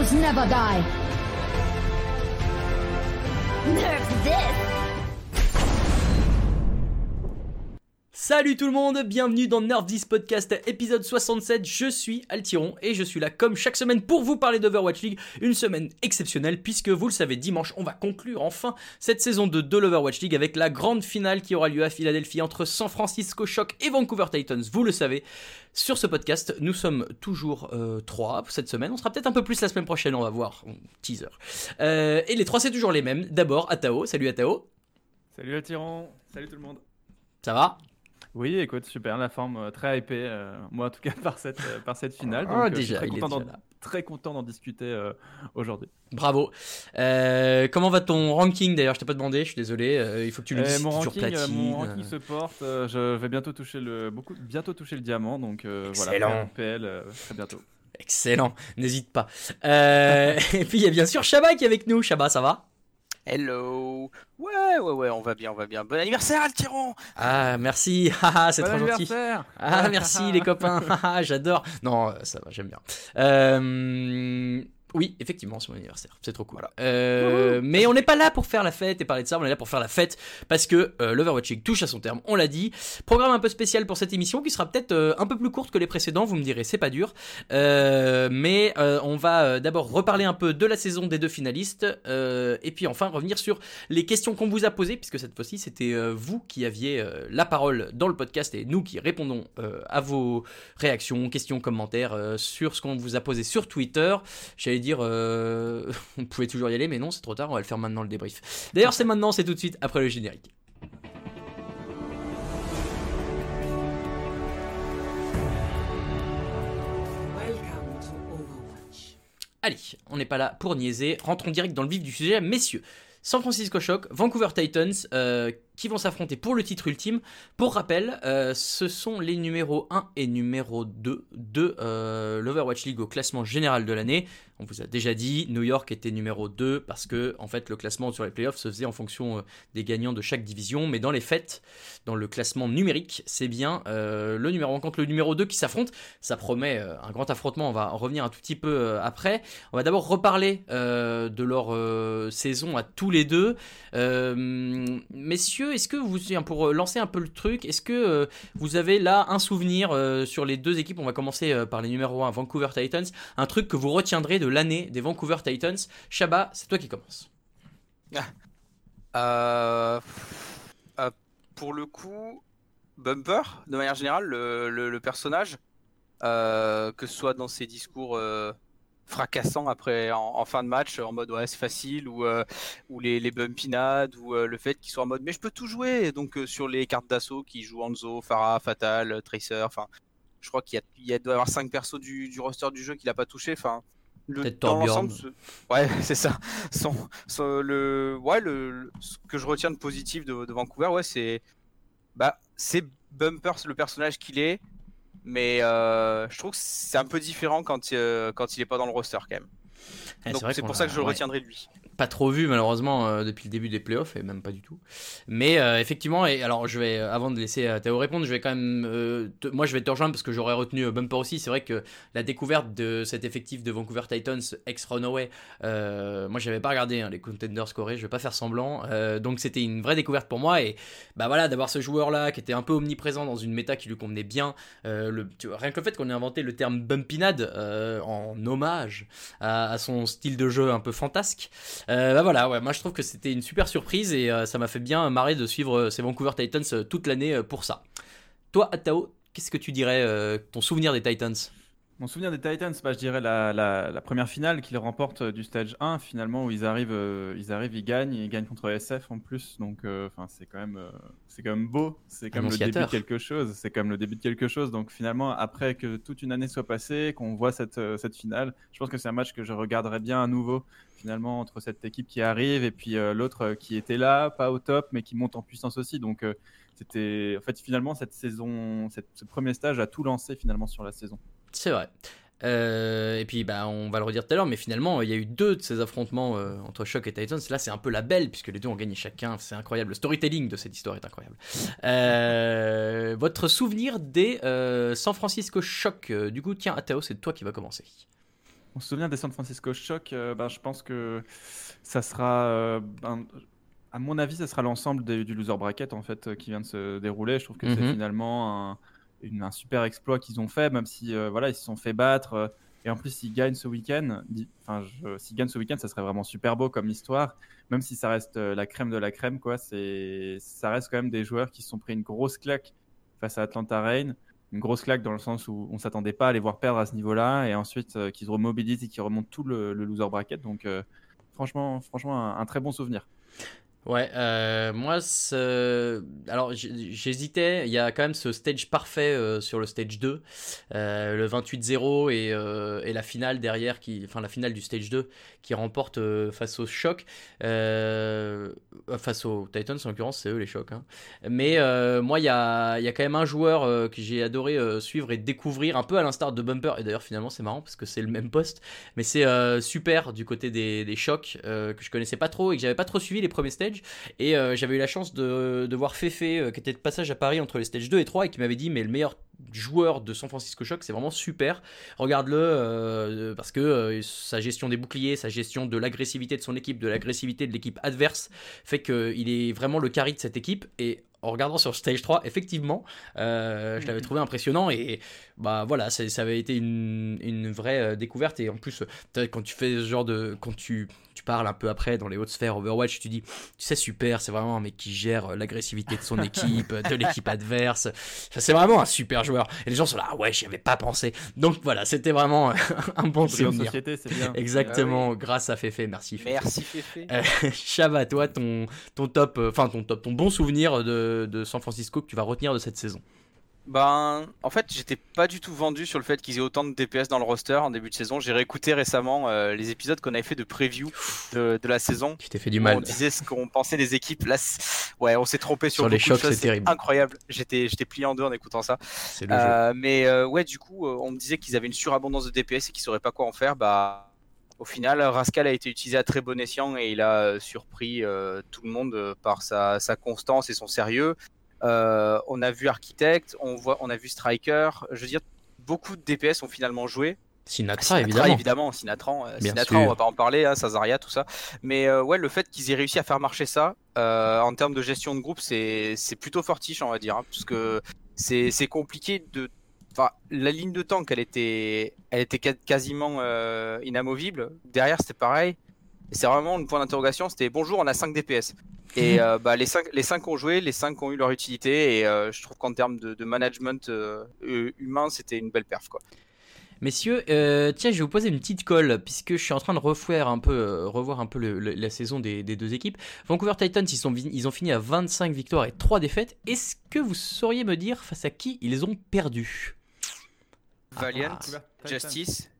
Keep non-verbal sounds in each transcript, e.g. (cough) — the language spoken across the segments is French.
Heroes never die. Salut tout le monde, bienvenue dans Nerf 10 Podcast épisode 67, je suis Altiron et je suis là comme chaque semaine pour vous parler d'Overwatch League, une semaine exceptionnelle puisque vous le savez dimanche on va conclure enfin cette saison de, de l'Overwatch League avec la grande finale qui aura lieu à Philadelphie entre San Francisco Shock et Vancouver Titans, vous le savez. Sur ce podcast, nous sommes toujours euh, trois cette semaine. On sera peut-être un peu plus la semaine prochaine, on va voir. Teaser. Euh, et les trois, c'est toujours les mêmes. D'abord, Atao. Salut Atao. Salut Altiron. Salut tout le monde. Ça va? Oui, écoute, super, la forme euh, très hypée, euh, moi en tout cas (laughs) par cette, euh, par cette finale. Ah, Donc, euh, déjà, je suis très content, déjà d'en- là. très content d'en discuter euh, aujourd'hui. Bravo. Comment va ton ranking d'ailleurs? Je t'ai pas demandé, je suis désolé. Il faut que tu le dises. mon, ranking, platine. mon ranking se porte, je vais bientôt toucher le, beaucoup, bientôt toucher le diamant, donc voilà, Excellent. PL très bientôt. Excellent, n'hésite pas. (laughs) Et puis il y a bien sûr Shaba qui est avec nous. Shaba, ça va? Hello Ouais, ouais, ouais, on va bien, on va bien. Bon anniversaire, Altiron Ah, merci. Haha, (laughs) c'est Bon trop gentil. anniversaire Ah, merci les copains. Haha, (laughs) J'adore. Non, euh, ça va, j'aime bien. Euh, oui, effectivement, c'est mon anniversaire. C'est trop cool. Euh, mais on n'est pas là pour faire la fête et parler de ça. On est là pour faire la fête parce que euh, l'Overwatch League touche à son terme. On l'a dit. Programme un peu spécial pour cette émission qui sera peut-être euh, un peu plus courte que les précédents. Vous me direz, c'est pas dur. Mais on va d'abord reparler un peu de la saison des deux finalistes et puis enfin revenir sur les questions qu'on vous a posées puisque cette fois-ci c'était vous qui aviez la parole dans le podcast et nous qui répondons à vos réactions, questions, commentaires sur ce qu'on vous a posé sur Twitter. J'allais dire, euh, (laughs) on pouvait toujours y aller, mais non, c'est trop tard, on va le faire maintenant le débrief. D'ailleurs, c'est maintenant, c'est tout de suite après le générique. Allez, on n'est pas là pour niaiser. Rentrons direct dans le vif du sujet, messieurs. San Francisco Shock, Vancouver Titans, euh, qui vont s'affronter pour le titre ultime. Pour rappel, euh, ce sont les numéros 1 et numéro 2 de euh, l'Overwatch League au classement général de l'année. On vous a déjà dit, New York était numéro 2 parce que en fait le classement sur les playoffs se faisait en fonction euh, des gagnants de chaque division. Mais dans les faits, dans le classement numérique, c'est bien le numéro 1 contre le numéro 2 qui s'affrontent. Ça promet un grand affrontement, on va en revenir un tout petit peu après. On va d'abord reparler de leur saison à tous les deux. Euh, est-ce que vous, pour euh, lancer un peu le truc, est-ce que euh, vous avez là un souvenir euh, sur les deux équipes On va commencer par les numéros 1, Vancouver Titans. Un truc que vous retiendrez de l'année des Vancouver Titans? Shaba, c'est toi qui commence. euh, Pour le coup, Bumper, de manière générale, le, personnage, que ce soit dans ses discours fracassants après en, en fin de match, en mode ouais c'est facile, ou, euh, ou les, les bumpinades, ou euh, le fait qu'il soit en mode mais je peux tout jouer, et donc euh, sur les cartes d'assaut qui jouent Hanzo, Farah, Fatal, Tracer, enfin je crois qu'il y a, il y a- doit y avoir 5 persos du, du roster du jeu qu'il a pas touché, enfin le- dans l'ensemble, ce- ouais (laughs) c'est ça, son, son- le, ouais, le, le- ce que je retiens de positif de, de Vancouver, ouais, c'est, bah, c'est Bumper, le personnage qu'il est, mais euh, je trouve que c'est un peu différent quand, euh, quand il est pas dans le roster quand même. Eh, Donc c'est pour ça que je le retiendrai de lui. Pas trop vu malheureusement euh, depuis le début des playoffs et même pas du tout. Mais euh, effectivement, et alors je vais euh, avant de laisser Théo répondre, je vais quand même, te- moi je vais te rejoindre parce que j'aurais retenu Bumper aussi. C'est vrai que la découverte de cet effectif de Vancouver Titans ex Runaway, moi j'avais pas regardé hein, les contenders scorés, je vais pas faire semblant. Donc c'était une vraie découverte pour moi et bah voilà d'avoir ce joueur là qui était un peu omniprésent dans une méta qui lui convenait bien. Rien que le fait qu'on ait inventé le terme bumpinade en hommage à son style de jeu un peu fantasque. Euh, bah voilà, ouais, moi je trouve que c'était une super surprise et euh, ça m'a fait bien marrer de suivre euh, ces Vancouver Titans euh, toute l'année pour ça. Toi, Atao, qu'est-ce que tu dirais, ton souvenir des Titans? Mon souvenir des Titans, bah, je dirais la, la- la première finale qu'ils remportent du stage 1, finalement, où ils arrivent, euh, ils, arrivent ils gagnent, ils gagnent contre SF en plus, donc euh, c'est quand, même, euh, c'est quand même beau, c'est comme le début de quelque chose, c'est comme le début de quelque chose, donc finalement, après que toute une année soit passée, qu'on voit cette, cette finale, je pense que c'est un match que je regarderai bien à nouveau, finalement, entre cette équipe qui arrive et puis euh, l'autre euh, qui était là, pas au top, mais qui monte en puissance aussi, donc euh, c'était, en fait, finalement, cette saison, ce premier stage a tout lancé finalement sur la saison. C'est vrai. Et puis, bah, on va le redire tout à l'heure, mais finalement, il y a eu deux de ces affrontements entre Shock et Titans. Là, c'est un peu la belle, puisque les deux ont gagné chacun. C'est incroyable. Le storytelling de cette histoire est incroyable. (laughs) Votre souvenir des San Francisco Shock. du coup, tiens, Atao, c'est toi qui va commencer. On se souvient des San Francisco Shock, euh, ben, je pense que ça sera, euh, ben, à mon avis, ça sera l'ensemble du loser bracket en fait euh, qui vient de se dérouler. Je trouve que c'est Mhm. finalement un, une- un super exploit qu'ils ont fait, même si euh, voilà, ils se sont fait battre. et en plus, s'ils gagnent ce week-end, enfin, s'ils gagnent ce week-end, ça serait vraiment super beau comme histoire. Même si ça reste la crème de la crème, quoi. C'est, ça reste quand même des joueurs qui se sont pris une grosse claque face à Atlanta Reign une grosse claque dans le sens où on s'attendait pas à les voir perdre à ce niveau-là et ensuite euh, qu'ils se remobilisent et qu'ils remontent tout le, loser bracket. Donc euh, franchement, franchement un très bon souvenir. Ouais, euh, moi, alors j'hésitais. Il y a quand même ce stage parfait euh, sur le stage 2, euh, le 28-0 et, et la finale derrière, qui, enfin la finale du stage 2 qui remporte face au choc, face aux Titans en l'occurrence, c'est eux les chocs. hein. Mais moi, il y a, quand même un joueur que j'ai adoré suivre et découvrir, un peu à l'instar de Bumper. Et d'ailleurs, finalement, c'est marrant parce que c'est le même poste, mais c'est super du côté des, des chocs que je connaissais pas trop et que j'avais pas trop suivi les premiers stages. Et euh, j'avais eu la chance de, de voir Fefe euh, qui était de passage à Paris entre les stages 2 et 3 et qui m'avait dit mais le meilleur joueur de San Francisco Shock c'est vraiment super. Regarde-le euh, parce que euh, sa gestion des boucliers sa gestion de l'agressivité de son équipe de l'agressivité de l'équipe adverse fait qu'il est vraiment le carry de cette équipe. Et en regardant sur stage 3 effectivement euh, je l'avais trouvé impressionnant. Et bah voilà ça, ça avait été une, une vraie découverte. Et en plus quand tu fais ce genre de quand tu tu parles un peu après dans les hautes sphères Overwatch, tu dis, tu sais, super, c'est vraiment un mec qui gère euh, l'agressivité de son (laughs) équipe, euh, de l'équipe adverse. C'est vraiment un super joueur. Et les gens sont là, ah ouais, j'y avais pas pensé. Donc voilà, c'était vraiment (laughs) un bon souvenir. société, c'est bien. Exactement, grâce à Fefe, merci Fefe. Merci Féfé. Euh, (laughs) Chava, toi, ton, ton top, euh, enfin ton top, ton bon souvenir de, de San Francisco que tu vas retenir de cette saison. Ben, en fait, j'étais pas du tout vendu sur le fait qu'ils aient autant de DPS dans le roster en début de saison. J'ai réécouté récemment euh, les épisodes qu'on avait fait de preview de, de la saison. Tu t'es fait du mal. On disait ce qu'on pensait des équipes. Là, ouais, on s'est trompé sur, Sur les chocs, choses, c'est terrible. Incroyable. J'étais, j'étais plié en deux en écoutant ça. C'est le jeu. Euh, mais euh, ouais, du coup, on me disait qu'ils avaient une surabondance de DPS et qu'ils sauraient pas quoi en faire. Bah, au final, Rascal a été utilisé à très bon escient et il a surpris tout le monde par sa, sa constance et son sérieux. Euh, on a vu Architect, on voit, on a vu Striker. Je veux dire, beaucoup de DPS ont finalement joué. Sinatra, évidemment. évidemment, Sinatran, euh, on va pas en parler, hein, Sazaria, tout ça. Mais euh, ouais, le fait qu'ils aient réussi à faire marcher ça, en termes de gestion de groupe, c'est plutôt fortiche, on va dire, hein, parce que c'est compliqué de. Enfin, la ligne de tank, elle était, elle était quasiment inamovible. Derrière, c'était pareil. C'est vraiment le point d'interrogation. C'était bonjour, on a 5 DPS. Et euh, bah, les 5 les cinq ont joué, les 5 ont eu leur utilité. Et euh, je trouve qu'en termes de, de management euh, humain, c'était une belle perf. Quoi. Messieurs, euh, tiens, je vais vous poser une petite colle puisque je suis en train de refaire un peu, euh, revoir un peu le- le- la saison des, des deux équipes. Vancouver Titans, ils, sont, ils ont fini à 25 victoires et 3 défaites. Est-ce que vous sauriez me dire face à qui ils ont perdu? Valiant, Ah. Justice,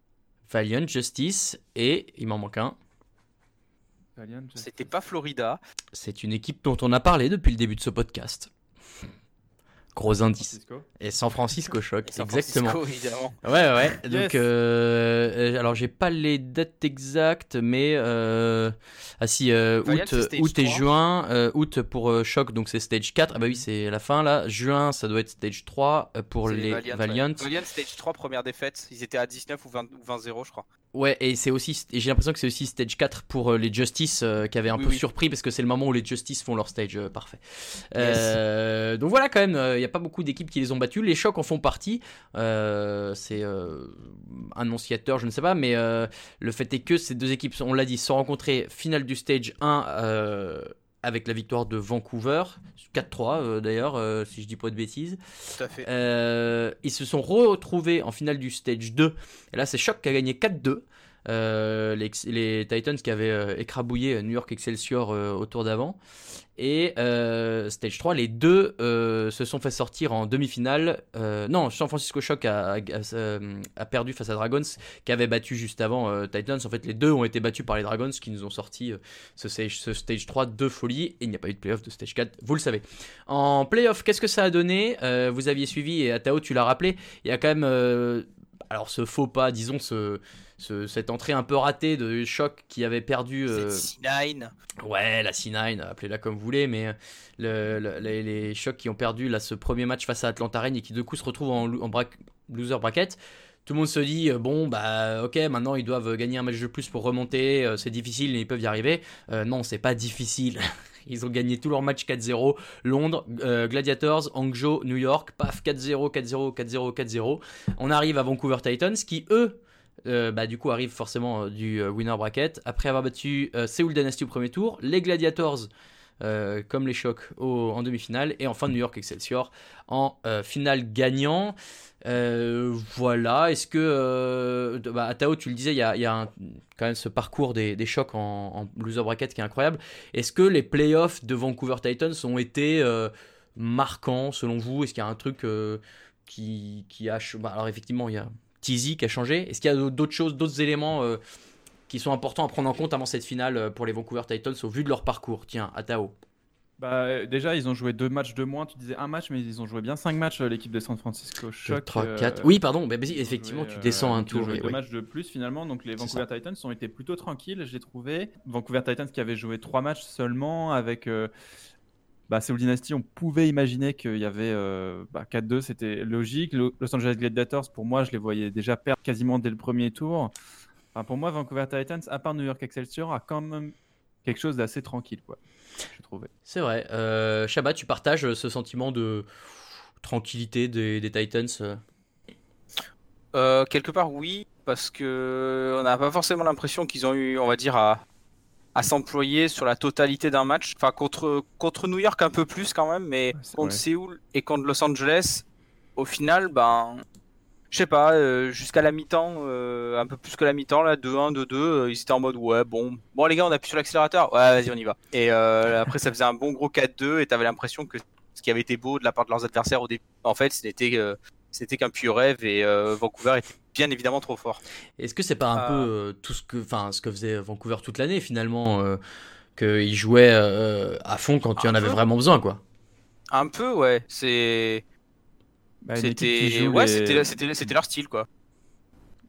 Valiant, Justice et il m'en manque un. Valiant, je- c'était pas Florida. C'est une équipe dont on a parlé depuis le début de ce podcast. Gros indice. Et San Francisco Shock, Et San exactement. Francisco, évidemment. (laughs) Ouais, ouais. Donc, Yes. euh, euh, alors j'ai pas les dates exactes, mais euh, ah si, euh, août, août et 3. juin, euh, août pour euh, Choc, donc c'est stage 4. Ah bah oui, c'est la fin là. Juin, ça doit être stage 3 euh, pour C'est les Valiant, Valiant. ouais. Valiant, stage 3, première défaite. Ils étaient à 19 ou 20 ou 20-0, je crois. Ouais, et c'est aussi, et j'ai l'impression que c'est aussi stage 4 pour euh, les Justice euh, qui avaient un Oui, peu oui. surpris parce que c'est le moment où les Justice font leur stage euh, parfait. Yes. Euh, donc voilà, quand même, il n'y a pas beaucoup d'équipes qui les ont battus. Les chocs en font partie. C'est annonciateur, je ne sais pas, mais le fait est que ces deux équipes, on l'a dit, se sont rencontrées finale du stage 1 euh, avec la victoire de Vancouver, 4-3 euh, d'ailleurs, euh, si je dis pas de bêtises. Tout à fait. Euh, ils se sont retrouvés en finale du stage 2. Et là, c'est Choc qui a gagné 4-2. Euh, les, les Titans qui avaient euh, écrabouillé New York Excelsior euh, au tour d'avant. Et euh, Stage 3, les deux euh, se sont fait sortir en demi-finale. Euh, non, San Francisco Shock a, perdu face à Dragons, qui avait battu juste avant Titans. En fait, les deux ont été battus par les Dragons, qui nous ont sorti ce, stage, ce Stage 3 de folie. Et il n'y a pas eu de playoff de Stage 4, vous le savez. En playoff, qu'est-ce que ça a donné? Vous aviez suivi, et Atao, tu l'as rappelé, il y a quand même... alors ce faux pas, disons, ce, ce- cette entrée un peu ratée de choc qui avait perdu... euh, C'est C9. Ouais, la C9, appelez-la comme vous voulez, mais le- le- les, les chocs qui ont perdu là, ce premier match face à Atlanta Reign et qui de coup se retrouvent en, loser bracket, tout le monde se dit, euh, bon, bah ok, maintenant ils doivent gagner un match de plus pour remonter, euh, c'est difficile, ils peuvent y arriver. Euh, non, c'est pas difficile. (laughs) Ils ont gagné tous leurs matchs 4-0. Londres, euh, Gladiators, Hangzhou, New York, paf, 4-0, 4-0, 4-0, 4-0. On arrive à Vancouver Titans qui, eux, euh, bah, du coup, arrivent forcément euh, du euh, winner bracket. Après avoir battu Seoul Dynasty au premier tour, les Gladiators, comme les chocs en demi-finale, et enfin New York Excelsior en finale gagnant. Voilà, est-ce que, de- bah, à Tao, tu le disais, il y a, un- quand même ce parcours des, des chocs en, loser bracket qui est incroyable. Est-ce que les playoffs de Vancouver Titans ont été marquants selon vous? Est-ce qu'il y a un truc qui, qui a. bah, alors, effectivement, il y a Tizi qui a changé. Est-ce qu'il y a d'autres choses, d'autres éléments euh, qui sont importants à prendre en compte avant cette finale euh, pour les Vancouver Titans au vu de leur parcours? Tiens, à Tao. Bah, déjà, ils ont joué deux matchs de moins. Tu disais un match, mais ils ont joué bien cinq matchs, euh, l'équipe de San Francisco Shock. 3, euh, 4. Oui, pardon, bah, vas-y, ils ont effectivement, joué, tu descends un ils ont tour. joué et- deux oui. matchs de plus finalement, donc les Vancouver Titans ont été plutôt tranquilles, j'ai trouvé. Vancouver Titans qui avait joué trois matchs seulement avec. Euh, bah, Seoul Dynasty, on pouvait imaginer qu'il y avait euh, bah, 4-2, c'était logique. Lo- Los Angeles Gladiators, pour moi, je les voyais déjà perdre quasiment dès le premier tour. Enfin, pour moi, Vancouver Titans, à part New York Excelsior, a quand même quelque chose d'assez tranquille, quoi. Je trouvais. C'est vrai. Euh, Shabbat, tu partages euh, ce sentiment de tranquillité des, des Titans euh? Euh, quelque part, oui, parce que on n'a pas forcément l'impression qu'ils ont eu, on va dire, à, à s'employer sur la totalité d'un match. Enfin, contre, contre New York, un peu plus quand même, mais Ouais, contre vrai. Séoul et contre Los Angeles, au final, ben, je sais pas, euh, jusqu'à la mi-temps, euh, un peu plus que la mi-temps, là, 2-1, 2-2, euh, ils étaient en mode, ouais, bon, bon, les gars, on appuie sur l'accélérateur, ouais, vas-y, on y va. Et après, ça faisait un bon gros 4-2, et t'avais l'impression que ce qui avait été beau de la part de leurs adversaires au début, en fait, c'était. c'était qu'un pur rêve et euh, Vancouver était bien évidemment trop fort. Est-ce que c'est pas un Euh. peu euh, tout ce que, enfin, ce que faisait Vancouver toute l'année finalement, euh, qu'ils jouaient euh, à fond quand tu en Un avais peu. vraiment besoin, quoi? Un peu, ouais. C'est, Bah, une équipe qui c'était, joue ouais, les- c'était, c'était, c'était leur style, quoi.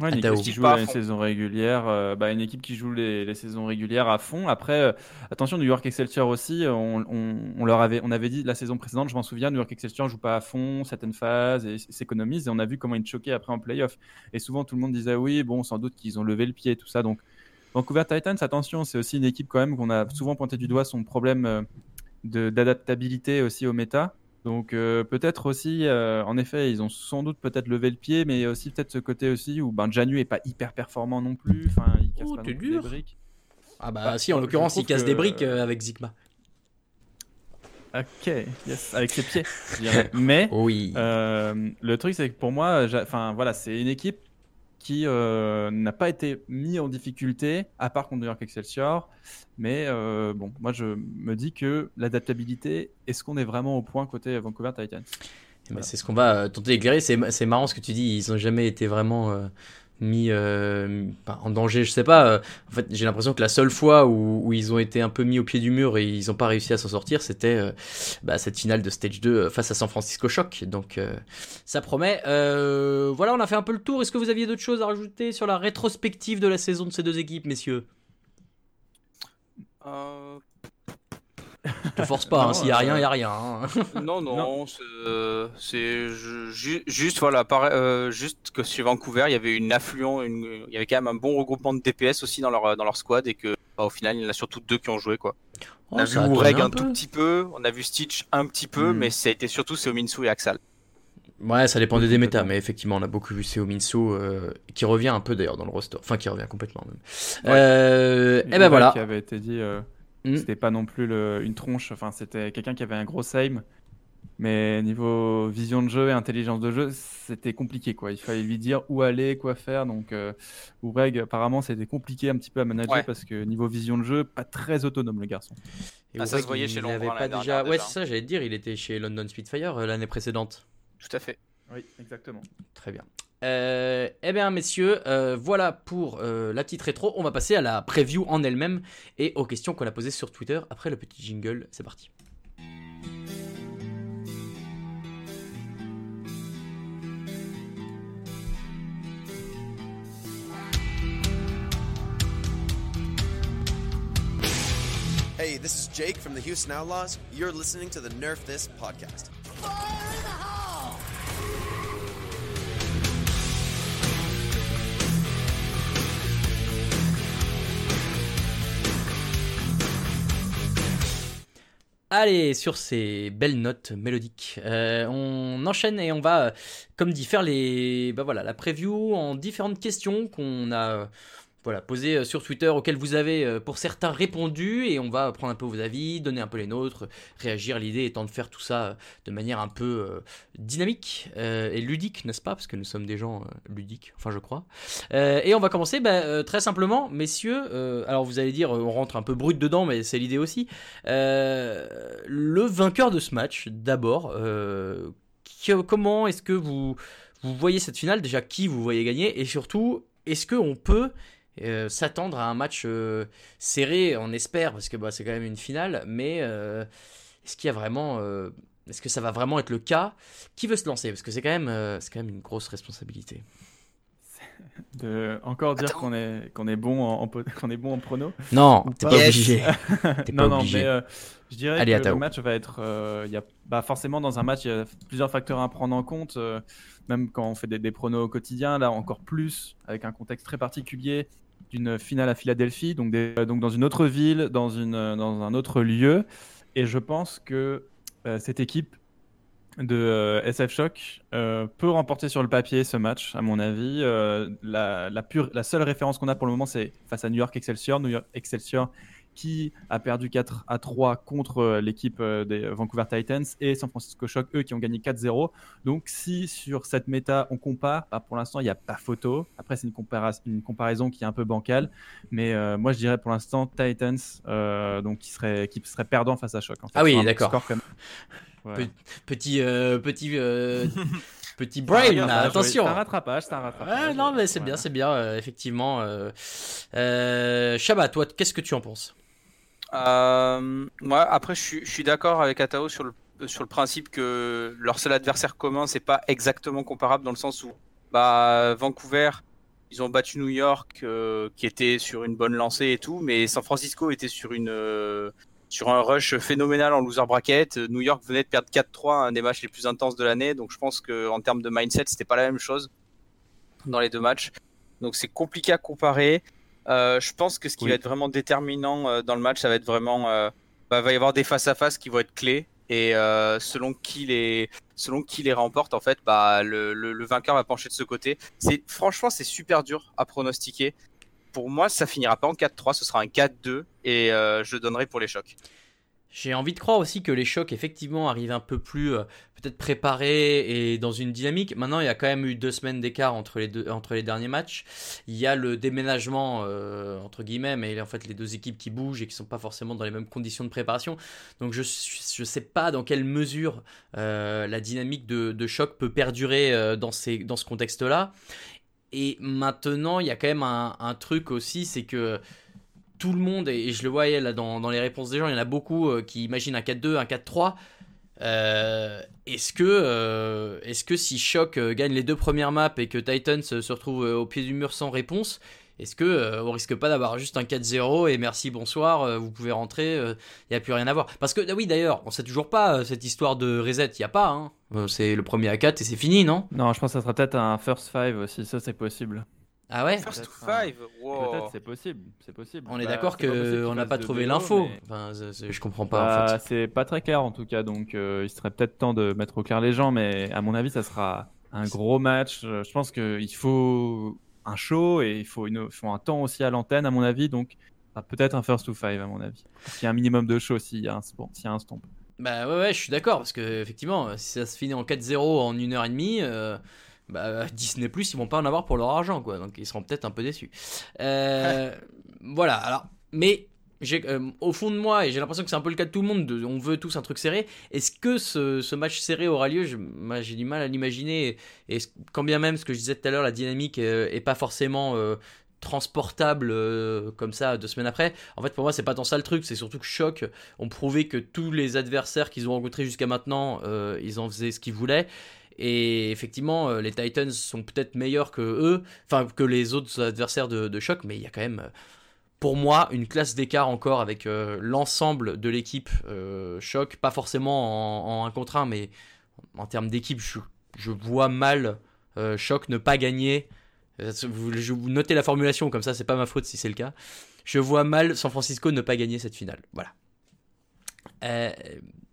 Ouais, une équipe qui joue la saison régulière, euh, bah, une équipe qui joue les, les saisons régulières à fond. Après, euh, attention, New York Excelsior aussi, on, on- on leur avait, on avait dit la saison précédente, je m'en souviens, New York Excelsior joue pas à fond certaines phases et s'économise. Et on a vu comment ils choquaient après en playoff. Et souvent, tout le monde disait oui, bon, sans doute qu'ils ont levé le pied, tout ça. Donc, Vancouver Titans, attention, c'est aussi une équipe quand même qu'on a souvent pointé du doigt son problème euh, de- d'adaptabilité aussi au méta. Donc euh, peut-être aussi, euh, en effet, ils ont sans doute peut-être levé le pied, mais aussi peut-être ce côté aussi où ben, Janu est pas hyper performant non plus. Enfin, il casse Oh, pas t'es non plus dur. des briques. Ah bah Bah, si, en l'occurrence, il casse que- des briques euh, avec Zigma. Ok, yes, avec ses pieds. je mais Oui. euh, le truc, c'est que pour moi, enfin voilà, c'est une équipe qui euh, n'a pas été mise en difficulté, à part contre New York Excelsior. Mais euh, bon, moi je me dis que l'adaptabilité, est-ce qu'on est vraiment au point côté Vancouver Titans? Eh ben, c'est ce qu'on va euh, tenter d'éclairer. C'est, marrant ce que tu dis. Ils ont jamais été vraiment mis euh, en danger. Je sais pas. euh, en fait, j'ai l'impression que la seule fois où, ils ont été un peu mis au pied du mur et ils n'ont pas réussi à s'en sortir, c'était euh, bah, cette finale de Stage 2 euh, face à San Francisco Shock. Donc, ça promet. Voilà, on a fait un peu le tour. Est-ce que vous aviez d'autres choses à rajouter sur la rétrospective de la saison de ces deux équipes, messieurs? Je (laughs) te force pas. hein, S'il y a euh, rien, il y a rien. hein. (laughs) non, non, c'est, euh, c'est ju- ju- juste voilà, euh, juste que chez Vancouver, il y avait une affluent, une- il y avait quand même un bon regroupement de DPS aussi dans leur dans leur squad et que bah, au final, il y en a surtout deux qui ont joué quoi. On a Oh, vu ça a Oureg tourné un, tout petit peu, on a vu Stitch un petit peu, Mm. mais ça a été surtout Seominsu et Axal. Ouais, ça dépendait des méta, mais effectivement, on a beaucoup vu Seo Minsu, euh, qui revient un peu d'ailleurs dans le roster. Enfin, qui revient complètement même. Ouais. Euh, et ben Ourek voilà. Qui avait été dit, euh, Mm. c'était pas non plus le- une tronche. Enfin, c'était quelqu'un qui avait un gros aim. Mais niveau vision de jeu et intelligence de jeu, c'était compliqué quoi. Il fallait lui dire où aller, quoi faire. Donc, euh, Oureg, apparemment, c'était compliqué un petit peu à manager Ouais. parce que niveau vision de jeu, pas très autonome le garçon. Et Ah, ça se voyait il chez avait Londres, pas déjà. Ouais, déjà. c'est ça, j'allais te dire, il était chez London Spitfire euh, l'année précédente. Tout à fait. Oui, exactement. Très bien. Euh, eh bien, messieurs, euh, voilà pour euh, la petite rétro. On va passer à la preview en elle-même et aux questions qu'on a posées sur Twitter après le petit jingle. C'est parti. Hey, this is Jake from the Houston Outlaws. You're listening to the Nerf This podcast. Allez, sur ces belles notes mélodiques, euh, on enchaîne et on va, euh, comme dit, faire les, bah voilà, la preview en différentes questions qu'on a, euh, voilà, posées euh, sur Twitter, auxquelles vous avez, euh, pour certains, répondu, et on va prendre un peu vos avis, donner un peu les nôtres, réagir. L'idée étant de faire tout ça euh, de manière un peu dynamique et ludique, n'est-ce pas? Parce que nous sommes des gens ludiques, enfin je crois. Et on va commencer bah, très simplement, messieurs. alors vous allez dire, on rentre un peu brut dedans, mais c'est l'idée aussi. Le vainqueur de ce match, d'abord. comment est-ce que vous, vous voyez cette finale? Déjà, qui vous voyez gagner? Et surtout, est-ce qu'on peut euh, s'attendre à un match euh, serré On espère, parce que bah, c'est quand même une finale. Mais euh, est-ce qu'il y a vraiment. euh, est-ce que ça va vraiment être le cas? Qui veut se lancer? Parce que c'est quand, même, euh, c'est quand même une grosse responsabilité. (laughs) De encore dire Attends. qu'on est, qu'on est, bon en, (laughs) qu'on est bon en prono? Non, t'es pas? obligé. (laughs) T'es pas non, non, obligé. mais euh, je dirais Allez, que le match va être. euh, il y a, bah, forcément, dans un match, il y a plusieurs facteurs à prendre en compte. euh, même quand on fait des, des pronos au quotidien, là encore plus, avec un contexte très particulier d'une finale à Philadelphie, donc, euh, dans une autre ville, euh, dans un autre lieu. Et je pense que euh, cette équipe de SF Shock peut remporter sur le papier ce match, à mon avis. La, la seule référence qu'on a pour le moment, c'est face à New York Excelsior. New York Excelsior qui a perdu 4 à 3 contre euh, l'équipe euh, des Vancouver Titans et San Francisco Shock, eux, qui ont gagné 4-0. Donc, si sur cette méta, on compare, bah, pour l'instant, il n'y a pas photo. Après, c'est une, compara- une comparaison qui est un peu bancale. Mais euh, moi, je dirais pour l'instant Titans, euh, donc qui serait, qui serait perdant face à Shock. En fait, Ah oui, d'accord. Ouais. Petit, euh, petit, (laughs) petit Ah, brain, là, attention. C'est un rattrapage, c'est un rattrapage. Non, mais c'est bien, c'est bien, euh, effectivement. Euh, euh, Chabat, toi, qu'est-ce que tu en penses? Euh, moi, après, je suis, d'accord avec Atao sur le, sur le principe que leur seul adversaire commun, c'est pas exactement comparable dans le sens où bah, Vancouver, ils ont battu New York, euh, qui était sur une bonne lancée et tout, mais San Francisco était sur une euh, sur un rush phénoménal en loser bracket. New York venait de perdre 4-3, un des matchs les plus intenses de l'année, donc je pense que en termes de mindset, c'était pas la même chose dans les deux matchs. Donc c'est compliqué à comparer. Euh, je pense que ce qui Oui. va être vraiment déterminant euh, dans le match, ça va être vraiment, euh, bah, va y avoir des face à face qui vont être clés et euh, selon qui les, selon qui les remporte, en fait, bah le, le, le vainqueur va pencher de ce côté. C'est franchement c'est super dur à pronostiquer. Pour moi, ça finira pas en 4-3, ce sera un 4-2 et euh, je donnerai pour les chocs. J'ai envie de croire aussi que les chocs, effectivement, arrivent un peu plus euh, peut-être préparés et dans une dynamique. Maintenant, il y a quand même eu deux semaines d'écart entre les deux, entre les derniers matchs. Il y a le déménagement euh, entre guillemets, mais en fait les deux équipes qui bougent et qui sont pas forcément dans les mêmes conditions de préparation. Donc je je sais pas dans quelle mesure euh, la dynamique de, de choc peut perdurer dans ces dans ce contexte-là. Et maintenant, il y a quand même un, un truc aussi, c'est que tout le monde, et je le voyais là dans, dans les réponses des gens, il y en a beaucoup euh, qui imaginent un 4-2, un 4-3. Euh, est-ce que, euh, est-ce que si Shock gagne les deux premières maps et que Titans se retrouve au pied du mur sans réponse, est-ce que on risque pas d'avoir juste un 4-0 et merci bonsoir, vous pouvez rentrer, il n'y a plus rien à voir Parce que ah oui d'ailleurs, on sait toujours pas cette histoire de reset, il y a pas. Hein. C'est le premier à 4 et c'est fini, non? Non, je pense que ça sera peut-être un first five aussi, ça c'est possible. Ah ouais First to peut-être, hein. five, wow. Peut-être, c'est possible, c'est possible. On est Bah, d'accord c'est pas possible que qu'il on n'a pas trouvé l'info. mais- Enfin, je comprends pas en Bah, fait. c'est pas très clair en tout cas, donc euh, il serait peut-être temps de mettre au clair les gens, mais à mon avis, ça sera un gros match. Euh, Je pense qu'il faut un show et il faut, une, il faut un temps aussi à l'antenne, à mon avis, donc peut-être un first to five, à mon avis. S'il y a un minimum de show, s'il y a un, bon, s'il y a un stomp. Bah ouais, ouais, je suis d'accord, parce que effectivement, si ça se finit en 4-0 en une heure et demie, euh, bah, Disney Plus, ils vont pas en avoir pour leur argent, quoi. Donc ils seront peut-être un peu déçus. Euh, (laughs) voilà, alors, mais euh, au fond de moi, et j'ai l'impression que c'est un peu le cas de tout le monde, de- on veut tous un truc serré. Est-ce que ce, match serré aura lieu? J'ai du mal à l'imaginer. Et, quand bien même, ce que je disais tout à l'heure, la dynamique euh, est pas forcément. euh, transportable euh, comme ça deux semaines après en fait pour moi c'est pas tant ça le truc c'est surtout que choc ont prouvé que tous les adversaires qu'ils ont rencontrés jusqu'à maintenant, euh, ils en faisaient ce qu'ils voulaient. Et effectivement, euh, les Titans sont peut-être meilleurs que eux, enfin que les autres adversaires de, de choc, mais il y a quand même, euh, pour moi, une classe d'écart encore avec euh, l'ensemble de l'équipe euh, choc, pas forcément en, en contre un, mais en termes d'équipe, je, vois mal euh, choc ne pas gagner. Vous, je- vous notez la formulation, comme ça, c'est pas ma faute si c'est le cas. Je vois mal San Francisco ne pas gagner cette finale. Voilà. Euh,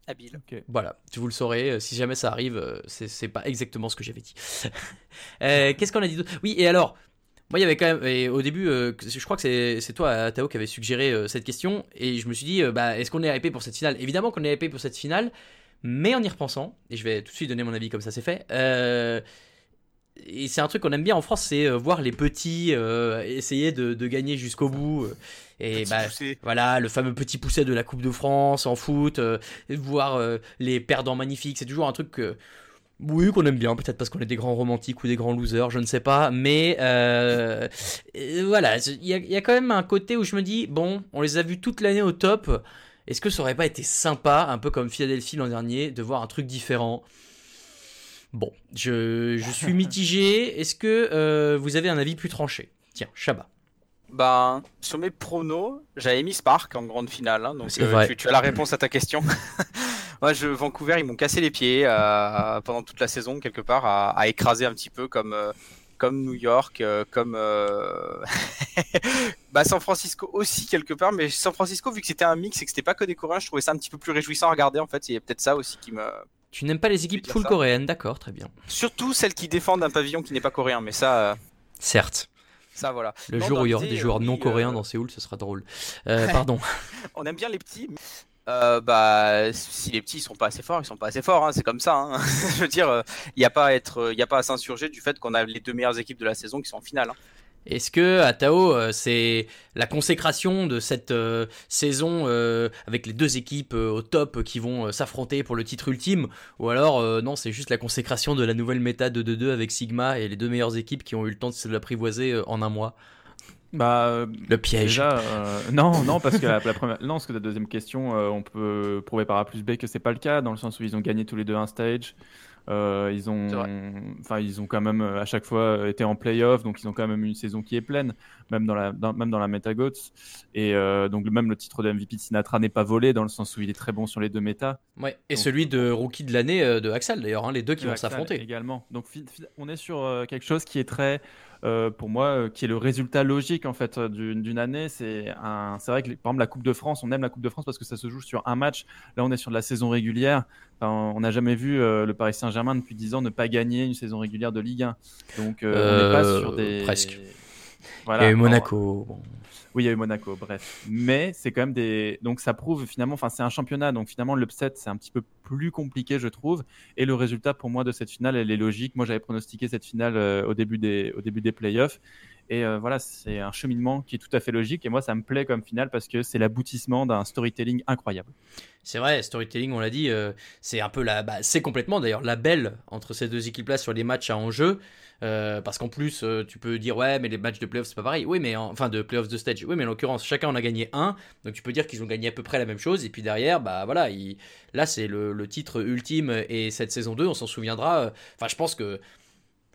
Habile. voilà, vous le saurez, euh, si jamais ça arrive, euh, c'est pas exactement ce que j'avais dit. (laughs) Euh, Qu'est-ce qu'on a dit d'autre? Oui, et alors, moi il y avait quand même, au début, je crois que c'est toi, Tao, qui avait suggéré cette question, et je me suis dit, bah, est-ce qu'on est hypé pour cette finale? Évidemment qu'on est hypé pour cette finale, mais en y repensant, et je vais tout de suite donner mon avis comme ça c'est fait, et c'est un truc qu'on aime bien en France, c'est euh, voir les petits euh, essayer de, de gagner jusqu'au bout. euh, et Petit bah, poussé. voilà, le fameux petit pousset de la Coupe de France en foot, euh, voir euh, les perdants magnifiques, c'est toujours un truc que. Oui, qu'on aime bien, peut-être parce qu'on est des grands romantiques ou des grands losers, je ne sais pas. Mais voilà, il y, y a quand même un côté où je me dis, bon, on les a vus toute l'année au top. Est-ce que ça aurait pas été sympa, un peu comme Philadelphie l'an dernier, de voir un truc différent? Bon, je, je suis mitigé. Est-ce que euh, vous avez un avis plus tranché? Tiens, Shabba. Ben, sur mes pronos, j'avais mis Spark en grande finale, hein, donc C'est euh, tu, tu as la réponse à ta question. (laughs) Moi, je, Vancouver, ils m'ont cassé les pieds euh, pendant toute la saison, quelque part, à, à écraser un petit peu comme, euh, comme New York, comme (laughs) bah, San Francisco aussi, quelque part. Mais San Francisco, vu que c'était un mix et que c'était pas que des Coréens, je trouvais ça un petit peu plus réjouissant à regarder, en fait. Il y a peut-être ça aussi qui me. Tu n'aimes pas les équipes full ça. coréennes, d'accord, très bien. Surtout celles qui défendent un pavillon qui n'est pas coréen, mais ça, euh, Certes. ça voilà. Le Non, jour où il y aura des joueurs non coréens euh, dans Séoul, ce sera drôle. Euh, pardon. (laughs) on aime bien les petits. mais, euh, bah, si les petits ils sont pas assez forts, ils sont pas assez forts. hein, c'est comme ça. hein. (laughs) Je veux dire, il n'y a pas à être, il y a pas à s'insurger du fait qu'on a les deux meilleures équipes de la saison qui sont en finale. hein. Est-ce que à Tao, euh, c'est la consécration de cette euh, saison euh, avec les deux équipes euh, au top qui vont euh, s'affronter pour le titre ultime? Ou alors, euh, non, c'est juste la consécration de la nouvelle méta de 2-2 avec Sigma et les deux meilleures équipes qui ont eu le temps de se l'apprivoiser euh, en un mois? Bah, euh, Le piège. Déjà, euh, non, non, parce que la, la première, non, parce que la deuxième question, euh, on peut prouver par A plus B que c'est pas le cas, dans le sens où ils ont gagné tous les deux un stage. Euh, ils ont, enfin, ils ont quand même euh, à chaque fois euh, été en playoff, donc ils ont quand même une saison qui est pleine, même dans la, dans- même dans la. Et euh, donc même le titre de MVP de Sinatra n'est pas volé, dans le sens où il est très bon sur les deux métas. Ouais. Et Donc- celui de rookie de l'année de Axel d'ailleurs, hein, les deux qui vont s'affronter. également. Donc on est sur quelque chose qui est très, euh, pour moi, euh, qui est le résultat logique en fait euh, d'une année. C'est un, vrai que par exemple la Coupe de France, on aime la Coupe de France parce que ça se joue sur un match. Là, on est sur de la saison régulière. Enfin, on n'a jamais vu euh, le Paris Saint-Germain depuis 10 ans ne pas gagner une saison régulière de Ligue 1. Donc on n'est pas sur des presque. Voilà, Il y a eu Monaco. bon. oui, il y a eu Monaco, bref. Mais c'est quand même des. Donc ça prouve finalement, enfin c'est un championnat, donc finalement l'upset c'est un petit peu plus compliqué, je trouve. Et le résultat pour moi de cette finale, elle est logique. Moi j'avais pronostiqué cette finale euh, au début des, au début des playoffs. Et euh, voilà, c'est un cheminement qui est tout à fait logique. Et moi ça me plaît comme finale parce que c'est l'aboutissement d'un storytelling incroyable. C'est vrai, storytelling, on l'a dit, euh, c'est un peu la, bah, c'est complètement d'ailleurs la belle entre ces deux équipes-là sur les matchs à enjeu, euh, parce qu'en plus tu peux dire ouais mais les matchs de playoffs c'est pas pareil, oui mais en- enfin de playoffs de stage, oui mais en l'occurrence chacun en a gagné un, donc tu peux dire qu'ils ont gagné à peu près la même chose. Et puis derrière bah voilà, il- là c'est le, le titre ultime et cette saison 2 on s'en souviendra, enfin je pense que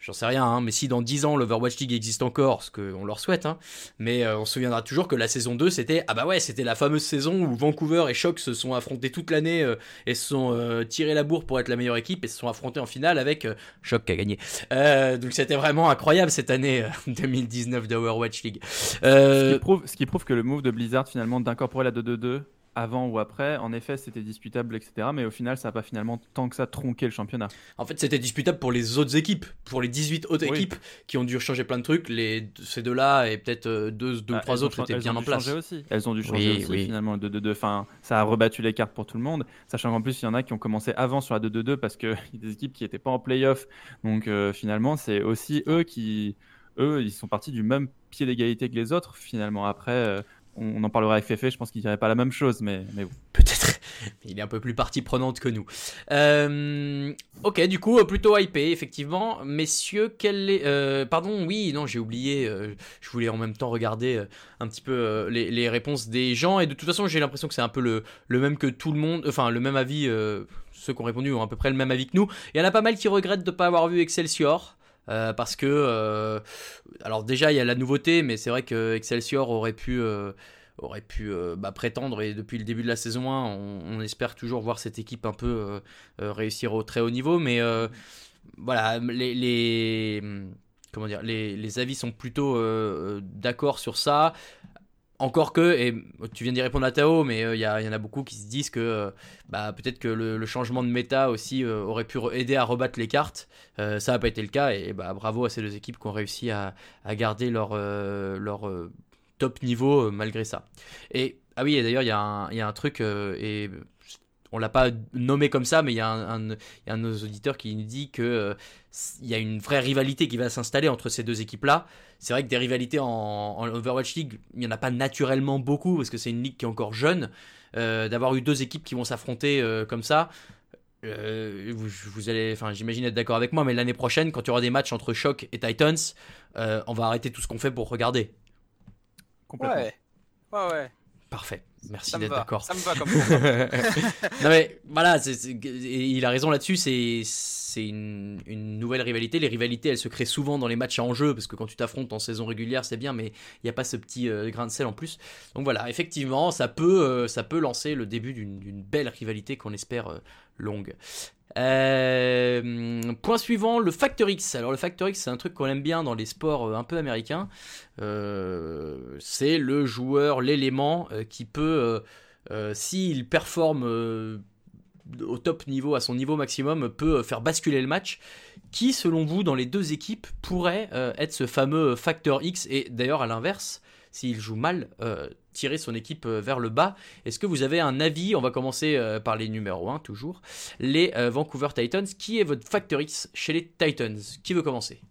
J'en sais rien, hein, mais si dans 10 ans l'Overwatch League existe encore, ce qu'on leur souhaite, hein, mais euh, on se souviendra toujours que la saison 2 c'était ah bah ouais c'était la fameuse saison où Vancouver et Shock se sont affrontés toute l'année euh, et se sont euh, tirés la bourre pour être la meilleure équipe et se sont affrontés en finale avec euh, Shock qui a gagné. Euh, donc c'était vraiment incroyable cette année euh, (laughs) 2019 d'Overwatch League. Ce, qui prouve, ce qui prouve que le move de Blizzard finalement d'incorporer la 2-2-2 avant ou après, en effet c'était discutable, etc. Mais au final ça n'a pas finalement tant que ça tronqué le championnat. en fait c'était disputable pour les autres équipes, pour les 18 autres Oui. équipes qui ont dû changer plein de trucs. Les, ces deux-là et peut-être euh, deux, deux ou Ah, trois autres étaient elles bien ont en dû place. changer aussi. Elles ont dû changer Oui, aussi oui. finalement le 2-2-2. Enfin, ça a rebattu les cartes pour tout le monde, sachant qu'en plus il y en a qui ont commencé avant sur la 2-2-2 parce qu'il (laughs) y a des équipes qui n'étaient pas en playoff. Donc euh, finalement c'est aussi eux qui, eux, ils sont partis du même pied d'égalité que les autres finalement. Après, euh, on, en parlera avec Fefe, je pense qu'il dirait pas la même chose, mais, mais. Peut-être. Il est un peu plus partie prenante que nous. Euh, ok, du coup, euh, plutôt hypé, effectivement. Messieurs, quel est. euh, pardon, oui, non, j'ai oublié. je voulais en même temps regarder un petit peu les, réponses des gens. Et de toute façon, j'ai l'impression que c'est un peu le, le même que tout le monde. Enfin, le même avis. ceux qui ont répondu ont à peu près le même avis que nous. Il y en a pas mal qui regrettent de ne pas avoir vu Excelsior. Euh, parce que. euh, alors, déjà, il y a la nouveauté, mais c'est vrai que Excelsior aurait pu. euh, bah, prétendre et depuis le début de la saison 1 on, espère toujours voir cette équipe un peu réussir au très haut niveau mais voilà les, les avis sont plutôt d'accord sur ça encore que, et tu viens d'y répondre à Tao, mais il y, en a beaucoup qui se disent que bah, peut-être que le, changement de méta aussi aurait pu aider à rebattre les cartes. ça n'a pas été le cas, et bah, bravo à ces deux équipes qui ont réussi à, garder leur, top niveau malgré ça. Et ah oui, d'ailleurs, il y, y, a un truc, et on l'a pas nommé comme ça, mais il y, a un, y a un de nos auditeurs qui nous dit que euh, il y a une vraie rivalité qui va s'installer entre ces deux équipes-là. C'est vrai que des rivalités en, en, Overwatch League, il n'y en a pas naturellement beaucoup parce que c'est une ligue qui est encore jeune. Euh, D'avoir eu deux équipes qui vont s'affronter euh, comme ça, euh, vous, vous, allez, enfin, j'imagine être d'accord avec moi, mais l'année prochaine, quand il y aura des matchs entre Shock et Titans, euh, on va arrêter tout ce qu'on fait pour regarder. Complètement. Ouais, ouais, ouais. Parfait. Merci d'être d'accord. Ça me va comme (laughs) Non mais voilà, c est, c est, il a raison là-dessus. C'est une, nouvelle rivalité. Les rivalités, elles se créent souvent dans les matchs à enjeu parce que quand tu t'affrontes en saison régulière, c'est bien, mais il n'y a pas ce petit euh, grain de sel en plus. Donc voilà, effectivement, ça peut euh, ça peut lancer le début d'une belle rivalité qu'on espère euh, longue. Euh, point suivant, le Factor X. Alors le Factor X, c'est un truc qu'on aime bien dans les sports euh, un peu américains. Euh, c'est le joueur, l'élément qui peut, s'il performe au top niveau, à son niveau maximum, peut faire basculer le match. Qui, selon vous, dans les deux équipes, pourrait être ce fameux Factor X Et d'ailleurs, à l'inverse, s'il joue mal, euh, tirer son équipe vers le bas. Est-ce que vous avez un avis? On va commencer euh, par les numéros 1 toujours. Les euh, Vancouver Titans. Qui est votre Factor X chez les Titans? Qui veut commencer?